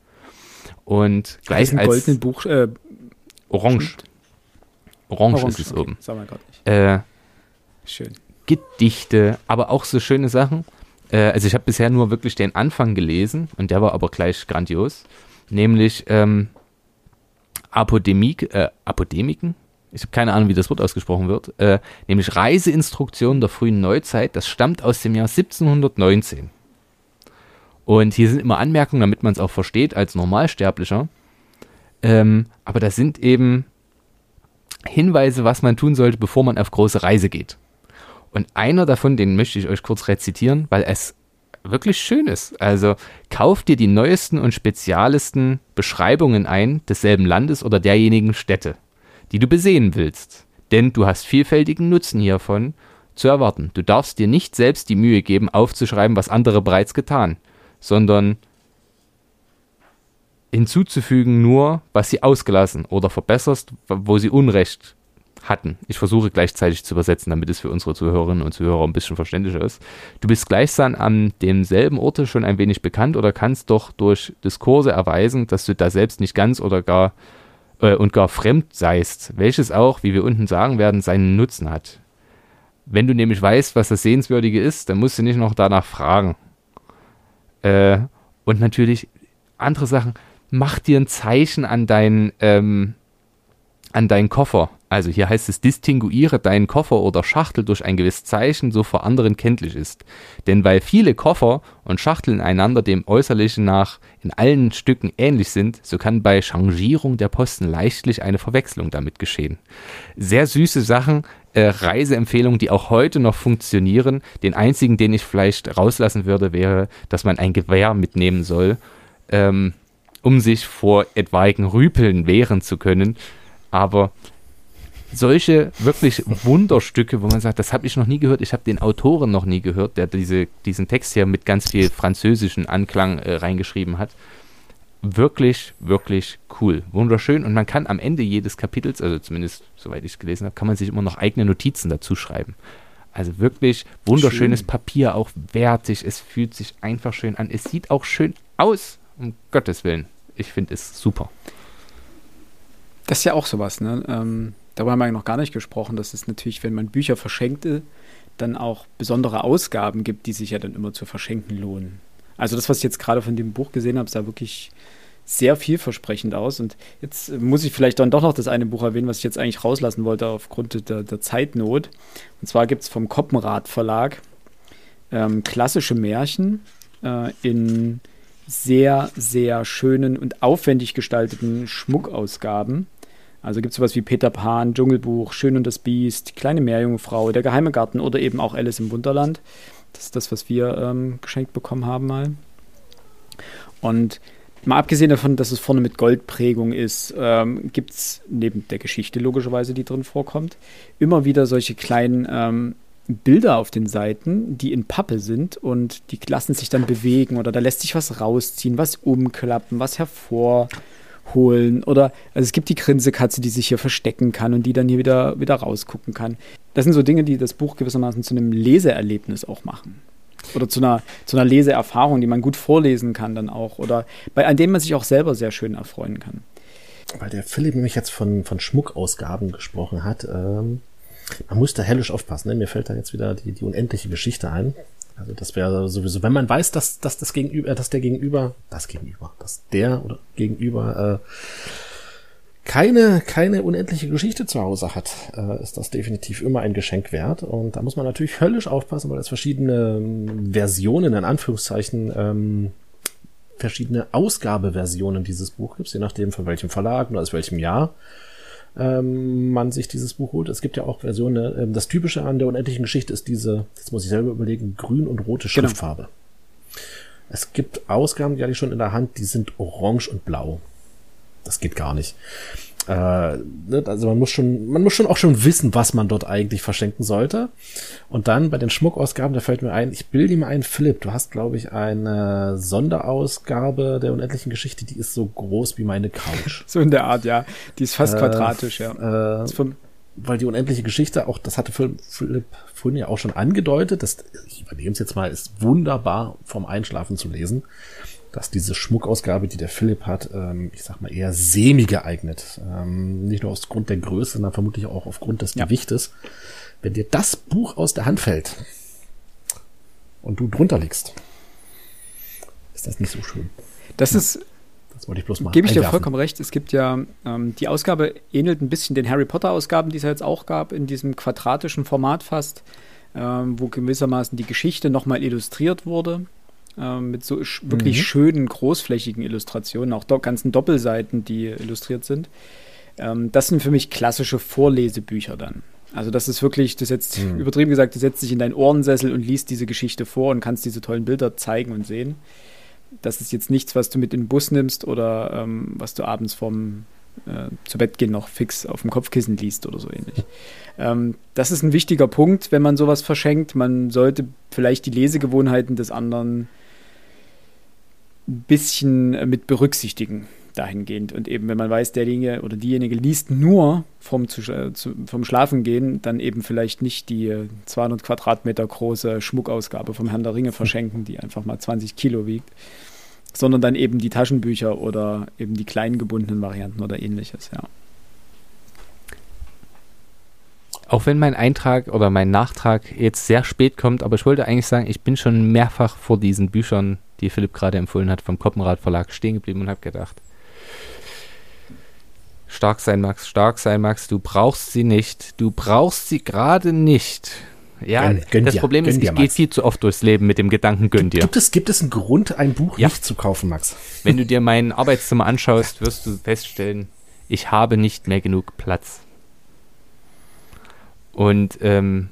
und gleich als goldenen Buch, äh, Orange. Orange, ist es okay, oben. Äh, Schön. Gedichte, aber auch so schöne Sachen. Äh, also ich habe bisher nur wirklich den Anfang gelesen und der war aber gleich grandios. Nämlich ähm, Apodemik, äh, Apodemiken? Ich habe keine Ahnung, wie das Wort ausgesprochen wird. Äh, nämlich Reiseinstruktionen der frühen Neuzeit. Das stammt aus dem Jahr 1719. Und hier sind immer Anmerkungen, damit man es auch versteht als Normalsterblicher. Ähm, aber das sind eben Hinweise, was man tun sollte, bevor man auf große Reise geht. Und einer davon, den möchte ich euch kurz rezitieren, weil es wirklich schön ist. Also kauft dir die neuesten und spezialesten Beschreibungen ein desselben Landes oder derjenigen Städte, die du besehen willst. Denn du hast vielfältigen Nutzen hiervon zu erwarten. Du darfst dir nicht selbst die Mühe geben, aufzuschreiben, was andere bereits getan, sondern hinzuzufügen nur, was sie ausgelassen oder verbesserst, wo sie Unrecht hatten. Ich versuche gleichzeitig zu übersetzen, damit es für unsere Zuhörerinnen und Zuhörer ein bisschen verständlicher ist. Du bist gleichsam an demselben Orte schon ein wenig bekannt oder kannst doch durch Diskurse erweisen, dass du da selbst nicht ganz oder gar äh, und gar fremd seist, welches auch, wie wir unten sagen werden, seinen Nutzen hat. Wenn du nämlich weißt, was das Sehenswürdige ist, dann musst du nicht noch danach fragen. Äh, und natürlich andere Sachen, mach dir ein Zeichen an deinen ähm, an deinen Koffer. Also hier heißt es, distinguiere deinen Koffer oder Schachtel durch ein gewisses Zeichen, so vor anderen kenntlich ist. Denn weil viele Koffer und Schachteln einander dem Äußerlichen nach in allen Stücken ähnlich sind, so kann bei Changierung der Posten leichtlich eine Verwechslung damit geschehen. Sehr süße Sachen, äh, Reiseempfehlungen, die auch heute noch funktionieren. Den einzigen, den ich vielleicht rauslassen würde, wäre, dass man ein Gewehr mitnehmen soll, ähm, um sich vor etwaigen Rüpeln wehren zu können. Aber solche wirklich Wunderstücke, wo man sagt, das habe ich noch nie gehört, ich habe den Autoren noch nie gehört, der diese, diesen Text hier mit ganz viel französischen Anklang äh, reingeschrieben hat. wirklich, wirklich cool. Wunderschön. Und man kann am Ende jedes Kapitels, also zumindest soweit ich es gelesen habe, kann man sich immer noch eigene Notizen dazu schreiben. Also wirklich wunderschönes schön. Papier, auch wertig. Es fühlt sich einfach schön an. Es sieht auch schön aus, um Gottes Willen. Ich finde es super. Das ist ja auch sowas, ne? Ähm, darüber haben wir noch gar nicht gesprochen, dass es natürlich, wenn man Bücher verschenkte, dann auch besondere Ausgaben gibt, die sich ja dann immer zu verschenken lohnen. Also das, was ich jetzt gerade von dem Buch gesehen habe, sah wirklich sehr vielversprechend aus. Und jetzt muss ich vielleicht dann doch noch das eine Buch erwähnen, was ich jetzt eigentlich rauslassen wollte aufgrund der, der Zeitnot. Und zwar gibt es vom Koppenrad Verlag ähm, klassische Märchen äh, in sehr, sehr schönen und aufwendig gestalteten Schmuckausgaben. Also gibt es sowas wie Peter Pan, Dschungelbuch, Schön und das Biest, Kleine Meerjungfrau, Der geheime Garten oder eben auch Alice im Wunderland. Das ist das, was wir ähm, geschenkt bekommen haben mal. Und mal abgesehen davon, dass es vorne mit Goldprägung ist, ähm, gibt es neben der Geschichte logischerweise, die drin vorkommt, immer wieder solche kleinen ähm, Bilder auf den Seiten, die in Pappe sind und die lassen sich dann bewegen oder da lässt sich was rausziehen, was umklappen, was hervorholen oder also es gibt die Grinsekatze, die sich hier verstecken kann und die dann hier wieder, wieder rausgucken kann. Das sind so Dinge, die das Buch gewissermaßen zu einem Leseerlebnis auch machen. Oder zu einer, zu einer Leseerfahrung, die man gut vorlesen kann dann auch. Oder bei, an dem man sich auch selber sehr schön erfreuen kann. Weil der Philipp nämlich jetzt von, von Schmuckausgaben gesprochen hat. Ähm, man muss da hellisch aufpassen. Ne? Mir fällt da jetzt wieder die, die unendliche Geschichte ein. Also das wäre sowieso, wenn man weiß, dass, dass das Gegenüber, dass der Gegenüber, das Gegenüber, dass der oder Gegenüber äh, keine, keine unendliche Geschichte zu Hause hat, äh, ist das definitiv immer ein Geschenk wert. Und da muss man natürlich höllisch aufpassen, weil es verschiedene ähm, Versionen, in Anführungszeichen, ähm, verschiedene Ausgabeversionen dieses Buch gibt, je nachdem von welchem Verlag oder aus welchem Jahr ähm, man sich dieses Buch holt. Es gibt ja auch Versionen, äh, das Typische an der unendlichen Geschichte ist diese, jetzt muss ich selber überlegen, grün und rote genau. Schriftfarbe. Genau. Es gibt Ausgaben, die hatte ich schon in der Hand, die sind orange und blau das geht gar nicht. Äh, ne, also man muss schon, man muss schon auch schon wissen, was man dort eigentlich verschenken sollte. Und dann bei den Schmuckausgaben, da fällt mir ein, ich bilde mir ein, Philipp, du hast, glaube ich, eine Sonderausgabe der unendlichen Geschichte, die ist so groß wie meine Couch. (laughs) so in der Art, ja. Die ist fast äh, quadratisch, ja. Äh, weil die unendliche Geschichte, auch das hatte Philipp vorhin ja auch schon angedeutet, das, ich übernehme es jetzt mal, ist wunderbar vom Einschlafen zu lesen dass diese Schmuckausgabe, die der Philipp hat, ähm, ich sag mal eher semi geeignet. Ähm, nicht nur aus Grund der Größe, sondern vermutlich auch aufgrund des ja. Gewichtes. Wenn dir das Buch aus der Hand fällt und du drunter liegst, ist das nicht so schön. Das ja. ist das wollte ich bloß mal. Gebe ich dir vollkommen recht. Es gibt ja, ähm, die Ausgabe ähnelt ein bisschen den Harry Potter-Ausgaben, die es ja jetzt auch gab, in diesem quadratischen Format fast, ähm, wo gewissermaßen die Geschichte nochmal illustriert wurde äh, mit so wirklich mhm. schönen, großflächigen Illustrationen, auch do ganzen Doppelseiten, die illustriert sind. Ähm, das sind für mich klassische Vorlesebücher dann. Also das ist wirklich, du setzt, mhm. übertrieben gesagt, du setzt dich in deinen Ohrensessel und liest diese Geschichte vor und kannst diese tollen Bilder zeigen und sehen. Das ist jetzt nichts, was du mit in den Bus nimmst oder ähm, was du abends vom äh, zu Bett gehen noch fix auf dem Kopfkissen liest oder so ähnlich. Ähm, das ist ein wichtiger Punkt, wenn man sowas verschenkt. Man sollte vielleicht die Lesegewohnheiten des anderen ein bisschen mit berücksichtigen dahingehend. Und eben, wenn man weiß, derjenige oder diejenige liest nur vom, zu, äh, zu, vom Schlafen gehen, dann eben vielleicht nicht die 200 äh, Quadratmeter große Schmuckausgabe vom Herrn der Ringe verschenken, die einfach mal 20 Kilo wiegt, sondern dann eben die Taschenbücher oder eben die kleinen gebundenen Varianten oder ähnliches, ja. Auch wenn mein Eintrag oder mein Nachtrag jetzt sehr spät kommt, aber ich wollte eigentlich sagen, ich bin schon mehrfach vor diesen Büchern die Philipp gerade empfohlen hat, vom Koppenrad Verlag stehen geblieben und habe gedacht, stark sein, Max, stark sein, Max, du brauchst sie nicht, du brauchst sie gerade nicht. Ja, gönn, gönn das dir, Problem ist, ich gehe viel zu oft durchs Leben mit dem Gedanken, gönn dir. Gibt es, gibt es einen Grund, ein Buch ja. nicht zu kaufen, Max? Wenn du dir mein Arbeitszimmer anschaust, wirst du feststellen, ich habe nicht mehr genug Platz. Und ähm,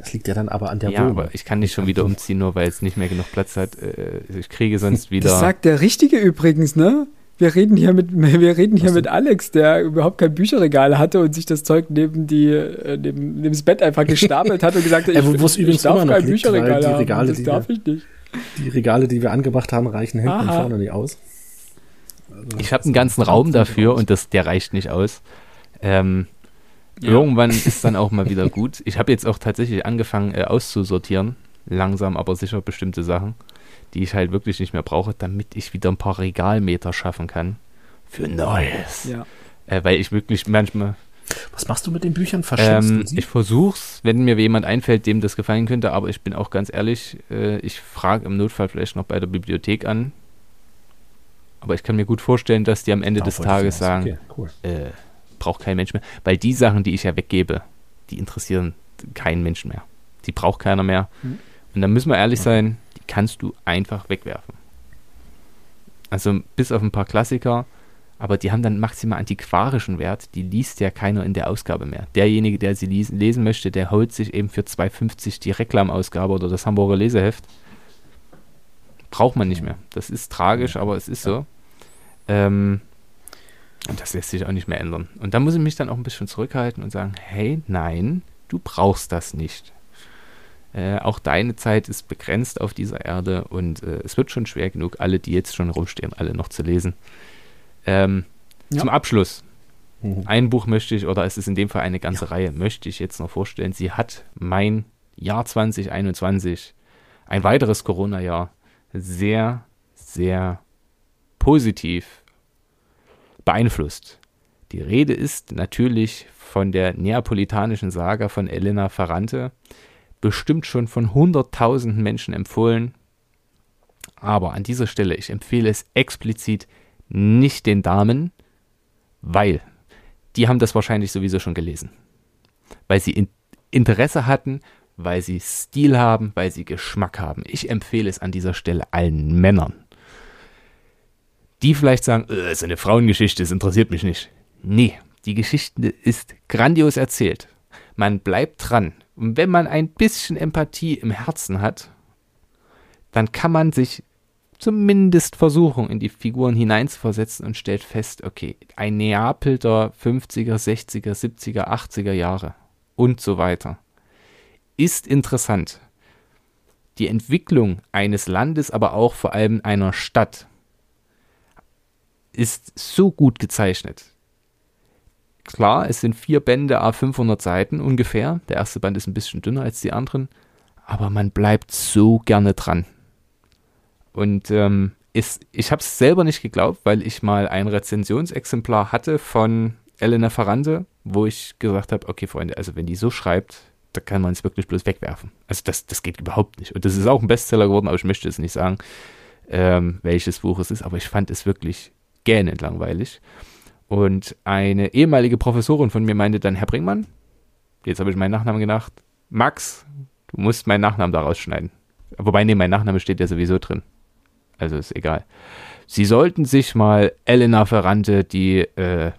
das liegt ja dann aber an der ja, Wohnung. aber ich kann nicht schon wieder umziehen, nur weil es nicht mehr genug Platz hat. Äh, ich kriege sonst wieder. Das sagt der Richtige übrigens, ne? Wir reden hier mit, (laughs) wir reden hier mit Alex, der überhaupt kein Bücherregal hatte und sich das Zeug neben die, äh, neben, neben das Bett einfach gestapelt hat und gesagt hat, ich, (laughs) ja, ich, ich darf kein liegt, Bücherregal die Regale, haben. Das darf wir, ich nicht. Die Regale, die wir angebracht haben, reichen hinten Aha. und vorne nicht aus. Also ich habe einen ganzen Raum dafür und das, der reicht nicht aus. Ähm, ja. Irgendwann ist dann auch mal wieder gut. Ich habe jetzt auch tatsächlich angefangen äh, auszusortieren, langsam aber sicher bestimmte Sachen, die ich halt wirklich nicht mehr brauche, damit ich wieder ein paar Regalmeter schaffen kann für Neues. Ja. Äh, weil ich wirklich manchmal was machst du mit den Büchern? Verschenkst ähm, Ich versuch's, wenn mir jemand einfällt, dem das gefallen könnte, aber ich bin auch ganz ehrlich, äh, ich frage im Notfall vielleicht noch bei der Bibliothek an. Aber ich kann mir gut vorstellen, dass die am Ende Darauf des Tages sagen, okay, cool. äh, braucht kein Mensch mehr. Weil die Sachen, die ich ja weggebe, die interessieren keinen Menschen mehr. Die braucht keiner mehr. Mhm. Und dann müssen wir ehrlich sein, die kannst du einfach wegwerfen. Also bis auf ein paar Klassiker aber die haben dann maximal antiquarischen Wert, die liest ja keiner in der Ausgabe mehr. Derjenige, der sie lesen, lesen möchte, der holt sich eben für 2,50 die Reklamausgabe oder das Hamburger Leseheft. Braucht man nicht mehr. Das ist tragisch, aber es ist so. Ähm, und das lässt sich auch nicht mehr ändern. Und da muss ich mich dann auch ein bisschen zurückhalten und sagen, hey, nein, du brauchst das nicht. Äh, auch deine Zeit ist begrenzt auf dieser Erde und äh, es wird schon schwer genug, alle, die jetzt schon rumstehen, alle noch zu lesen. Ähm, ja. Zum Abschluss. Mhm. Ein Buch möchte ich, oder es ist in dem Fall eine ganze ja. Reihe, möchte ich jetzt noch vorstellen. Sie hat mein Jahr 2021, ein weiteres Corona-Jahr, sehr, sehr positiv beeinflusst. Die Rede ist natürlich von der neapolitanischen Saga von Elena Ferrante, bestimmt schon von hunderttausenden Menschen empfohlen. Aber an dieser Stelle, ich empfehle es explizit nicht den Damen, weil die haben das wahrscheinlich sowieso schon gelesen. Weil sie in Interesse hatten, weil sie Stil haben, weil sie Geschmack haben. Ich empfehle es an dieser Stelle allen Männern. Die vielleicht sagen, es äh, ist eine Frauengeschichte, es interessiert mich nicht. Nee, die Geschichte ist grandios erzählt. Man bleibt dran. Und wenn man ein bisschen Empathie im Herzen hat, dann kann man sich zumindest Versuchung in die Figuren hineinzuversetzen und stellt fest, okay, ein Neapel der 50er, 60er, 70er, 80er Jahre und so weiter ist interessant. Die Entwicklung eines Landes, aber auch vor allem einer Stadt ist so gut gezeichnet. Klar, es sind vier Bände a 500 Seiten ungefähr. Der erste Band ist ein bisschen dünner als die anderen, aber man bleibt so gerne dran. Und ähm, ist, ich habe es selber nicht geglaubt, weil ich mal ein Rezensionsexemplar hatte von Elena Ferrante, wo ich gesagt habe, okay Freunde, also wenn die so schreibt, da kann man es wirklich bloß wegwerfen. Also das, das geht überhaupt nicht. Und das ist auch ein Bestseller geworden, aber ich möchte es nicht sagen, ähm, welches Buch es ist, aber ich fand es wirklich gähnend langweilig. Und eine ehemalige Professorin von mir meinte dann, Herr Bringmann, jetzt habe ich meinen Nachnamen gedacht, Max, du musst meinen Nachnamen da rausschneiden. Wobei, nee, mein Nachname steht ja sowieso drin. Also ist egal. Sie sollten sich mal Elena Ferrante, die, äh,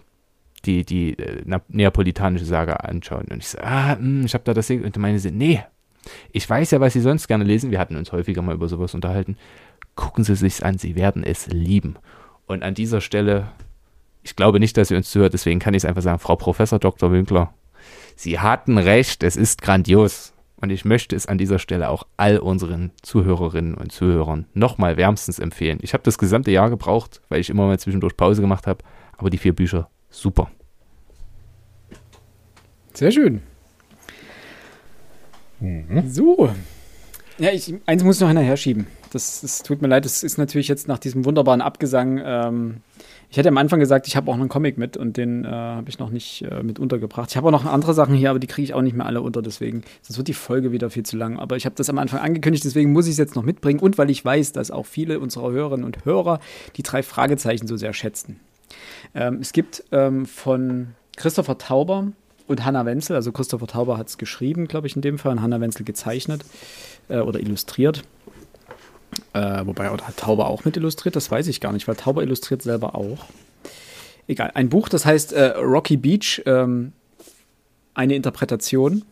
die, die äh, neapolitanische Saga anschauen. Und ich so, ah, mh, hm, ich habe da das Ding. Und meine sie, nee, ich weiß ja, was Sie sonst gerne lesen. Wir hatten uns häufiger mal über sowas unterhalten. Gucken Sie sich's an, Sie werden es lieben. Und an dieser Stelle, ich glaube nicht, dass sie uns zuhört, deswegen kann ich es einfach sagen, Frau Professor Dr. Winkler, Sie hatten recht, es ist grandios. Und ich möchte es an dieser Stelle auch all unseren Zuhörerinnen und Zuhörern nochmal wärmstens empfehlen. Ich habe das gesamte Jahr gebraucht, weil ich immer mal zwischendurch Pause gemacht habe. Aber die vier Bücher, super. Sehr schön. Mhm. So. Ja, ich, eins muss ich noch hinterher schieben. Das, das tut mir leid, das ist natürlich jetzt nach diesem wunderbaren Abgesang ähm, ich hatte am Anfang gesagt, ich habe auch einen Comic mit und den äh, habe ich noch nicht äh, mit untergebracht. Ich habe auch noch andere Sachen hier, aber die kriege ich auch nicht mehr alle unter, deswegen. Sonst wird die Folge wieder viel zu lang. Aber ich habe das am Anfang angekündigt, deswegen muss ich es jetzt noch mitbringen und weil ich weiß, dass auch viele unserer Hörerinnen und Hörer die drei Fragezeichen so sehr schätzen. Ähm, es gibt ähm, von Christopher Tauber und Hannah Wenzel, also Christopher Tauber hat es geschrieben, glaube ich, in dem Fall, und Hannah Wenzel gezeichnet äh, oder illustriert. Äh, wobei oder hat Tauber auch mit illustriert, das weiß ich gar nicht, weil Tauber illustriert selber auch. Egal, ein Buch, das heißt äh, Rocky Beach, ähm, eine Interpretation.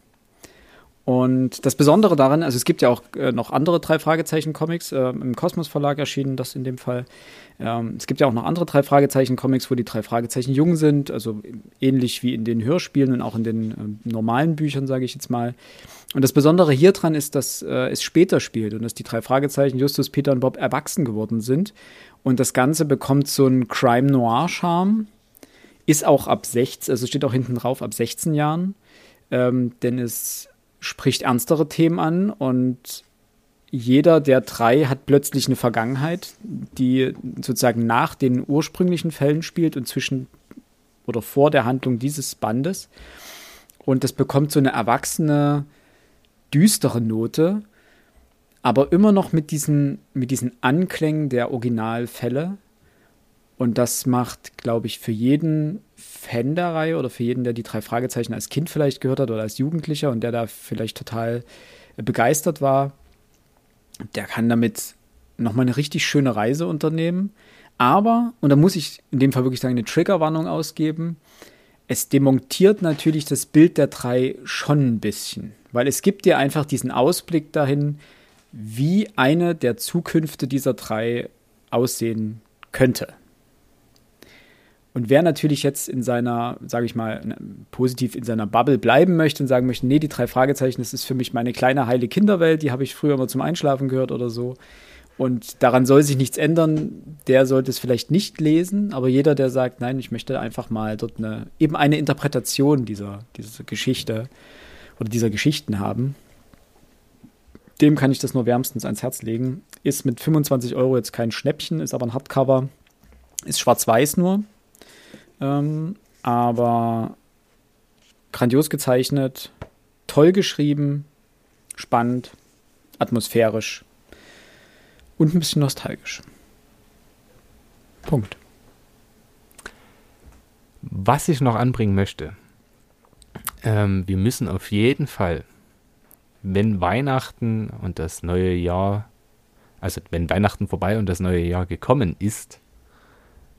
Und das Besondere daran, also es gibt ja auch äh, noch andere drei Fragezeichen-Comics, äh, im Kosmos Verlag erschienen, das in dem Fall. Ähm, es gibt ja auch noch andere drei Fragezeichen-Comics, wo die drei Fragezeichen jung sind, also ähnlich wie in den Hörspielen und auch in den äh, normalen Büchern, sage ich jetzt mal. Und das Besondere hier dran ist, dass äh, es später spielt und dass die drei Fragezeichen Justus, Peter und Bob erwachsen geworden sind. Und das Ganze bekommt so einen Crime-Noir-Charme. Ist auch ab 16, also steht auch hinten drauf, ab 16 Jahren. Ähm, denn es spricht ernstere Themen an und jeder der drei hat plötzlich eine Vergangenheit, die sozusagen nach den ursprünglichen Fällen spielt und zwischen oder vor der Handlung dieses Bandes. Und das bekommt so eine erwachsene, düstere Note, aber immer noch mit diesen, mit diesen Anklängen der Originalfälle. Und das macht, glaube ich, für jeden Fan der Reihe oder für jeden, der die drei Fragezeichen als Kind vielleicht gehört hat oder als Jugendlicher und der da vielleicht total begeistert war, der kann damit nochmal eine richtig schöne Reise unternehmen. Aber, und da muss ich in dem Fall wirklich sagen, eine Triggerwarnung ausgeben, es demontiert natürlich das Bild der drei schon ein bisschen, weil es gibt dir einfach diesen Ausblick dahin, wie eine der Zukünfte dieser drei aussehen könnte. Und wer natürlich jetzt in seiner, sage ich mal, positiv in seiner Bubble bleiben möchte und sagen möchte, nee, die drei Fragezeichen, das ist für mich meine kleine heile Kinderwelt, die habe ich früher immer zum Einschlafen gehört oder so. Und daran soll sich nichts ändern, der sollte es vielleicht nicht lesen, aber jeder, der sagt, nein, ich möchte einfach mal dort eine, eben eine Interpretation dieser, dieser Geschichte oder dieser Geschichten haben, dem kann ich das nur wärmstens ans Herz legen. Ist mit 25 Euro jetzt kein Schnäppchen, ist aber ein Hardcover. Ist schwarz-weiß nur. Ähm, aber grandios gezeichnet, toll geschrieben, spannend, atmosphärisch und ein bisschen nostalgisch. Punkt. Was ich noch anbringen möchte, ähm, wir müssen auf jeden Fall wenn Weihnachten und das neue Jahr, also wenn Weihnachten vorbei und das neue Jahr gekommen ist,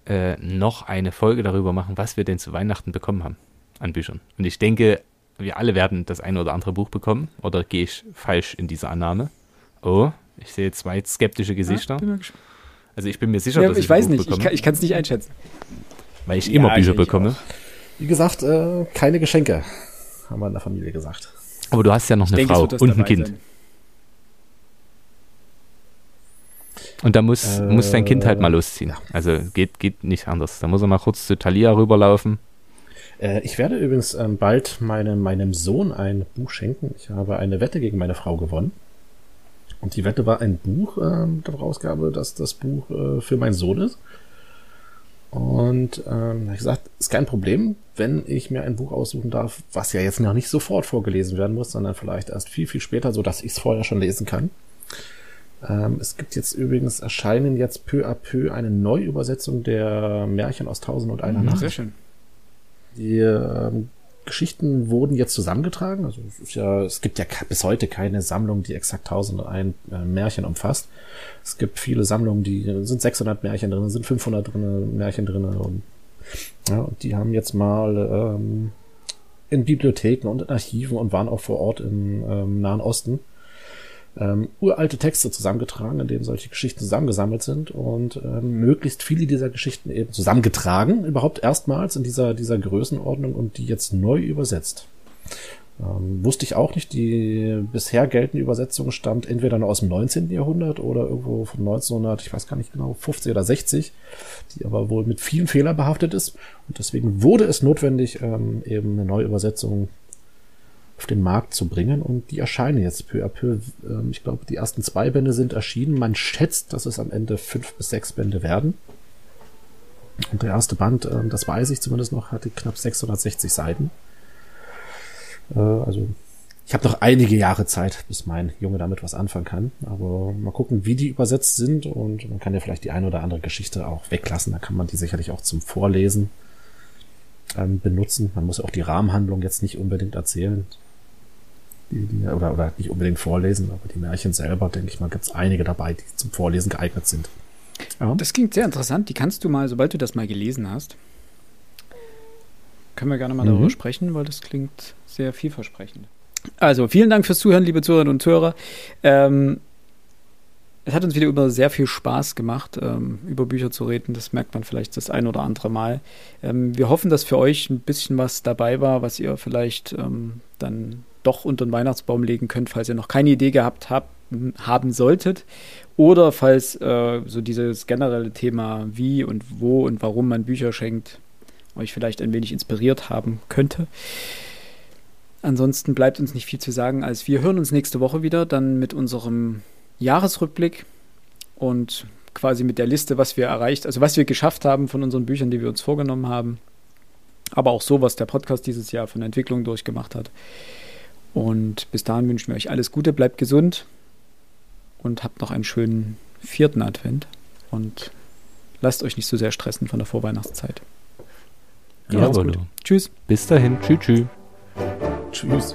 äh, noch eine Folge darüber machen, was wir denn zu Weihnachten bekommen haben an Büchern. Und ich denke, wir alle werden das eine oder andere Buch bekommen. Oder gehe ich falsch in dieser Annahme? Oh, ich sehe zwei skeptische Gesichter. Ja, also ich bin mir sicher, ja, dass ich, ich weiß nicht, bekomme. ich kann es nicht einschätzen. Weil ich immer ja, Bücher ich bekomme. Wie gesagt, äh, keine Geschenke, haben wir in der Familie gesagt. Aber du hast ja noch ich eine denke, Frau und ein Kind. Sein. Und da muss, äh, muss dein Kind halt mal losziehen. Ja. Also geht, geht nicht anders. Da muss er mal kurz zu Thalia rüberlaufen. Äh, ich werde übrigens ähm, bald meinem, meinem Sohn ein Buch schenken. Ich habe eine Wette gegen meine Frau gewonnen. Und die Wette war ein Buch ähm, der Ausgabe, dass das Buch äh, für meinen Sohn ist. Und ähm, habe ich gesagt, ist kein Problem, wenn ich mir ein Buch aussuchen darf, was ja jetzt noch nicht sofort vorgelesen werden muss, sondern vielleicht erst viel, viel später, so dass ich es vorher schon lesen kann. Ähm, es gibt jetzt übrigens, erscheinen jetzt peu à peu eine Neuübersetzung der Märchen aus Tausend und einer mhm, Nacht. Sehr schön. Die ähm, Geschichten wurden jetzt zusammengetragen. Also es, ist ja, es gibt ja bis heute keine Sammlung, die exakt 1001 äh, Märchen umfasst. Es gibt viele Sammlungen, die sind 600 Märchen drin, sind 500 drin, Märchen drin und, ja, und die haben jetzt mal ähm, in Bibliotheken und in Archiven und waren auch vor Ort im ähm, Nahen Osten ähm, uralte Texte zusammengetragen, in denen solche Geschichten zusammengesammelt sind und ähm, möglichst viele dieser Geschichten eben zusammengetragen, überhaupt erstmals in dieser, dieser Größenordnung und die jetzt neu übersetzt. Ähm, wusste ich auch nicht, die bisher geltende Übersetzung stammt entweder noch aus dem 19. Jahrhundert oder irgendwo von 1900, ich weiß gar nicht genau, 50 oder 60, die aber wohl mit vielen Fehlern behaftet ist. Und deswegen wurde es notwendig, ähm, eben eine neue Übersetzung auf den Markt zu bringen und die erscheinen jetzt peu à peu. Ähm, ich glaube, die ersten zwei Bände sind erschienen. Man schätzt, dass es am Ende fünf bis sechs Bände werden. Und der erste Band, ähm, das weiß ich zumindest noch, hatte knapp 660 Seiten. Äh, also ich habe noch einige Jahre Zeit, bis mein Junge damit was anfangen kann. Aber mal gucken, wie die übersetzt sind und man kann ja vielleicht die eine oder andere Geschichte auch weglassen. Da kann man die sicherlich auch zum Vorlesen ähm, benutzen. Man muss auch die Rahmenhandlung jetzt nicht unbedingt erzählen die, die, oder, oder nicht unbedingt vorlesen, aber die Märchen selber, denke ich mal, gibt es einige dabei, die zum Vorlesen geeignet sind. Ja. Das klingt sehr interessant. Die kannst du mal, sobald du das mal gelesen hast, können wir gerne mal mhm. darüber sprechen, weil das klingt sehr vielversprechend. Also, vielen Dank fürs Zuhören, liebe Zuhörerinnen und Zuhörer. Ähm, es hat uns wieder über sehr viel Spaß gemacht, ähm, über Bücher zu reden. Das merkt man vielleicht das ein oder andere Mal. Ähm, wir hoffen, dass für euch ein bisschen was dabei war, was ihr vielleicht ähm, dann doch unter den Weihnachtsbaum legen könnt, falls ihr noch keine Idee gehabt habt, haben solltet. Oder falls äh, so dieses generelle Thema, wie und wo und warum man Bücher schenkt, euch vielleicht ein wenig inspiriert haben könnte. Ansonsten bleibt uns nicht viel zu sagen, als wir hören uns nächste Woche wieder, dann mit unserem Jahresrückblick und quasi mit der Liste, was wir erreicht, also was wir geschafft haben von unseren Büchern, die wir uns vorgenommen haben. Aber auch so, was der Podcast dieses Jahr von Entwicklung durchgemacht hat. Und bis dahin wünschen wir euch alles Gute, bleibt gesund und habt noch einen schönen vierten Advent und lasst euch nicht so sehr stressen von der Vorweihnachtszeit. Ja, Tschüss. Bis dahin. Tschüss, tschüss. Tschüss.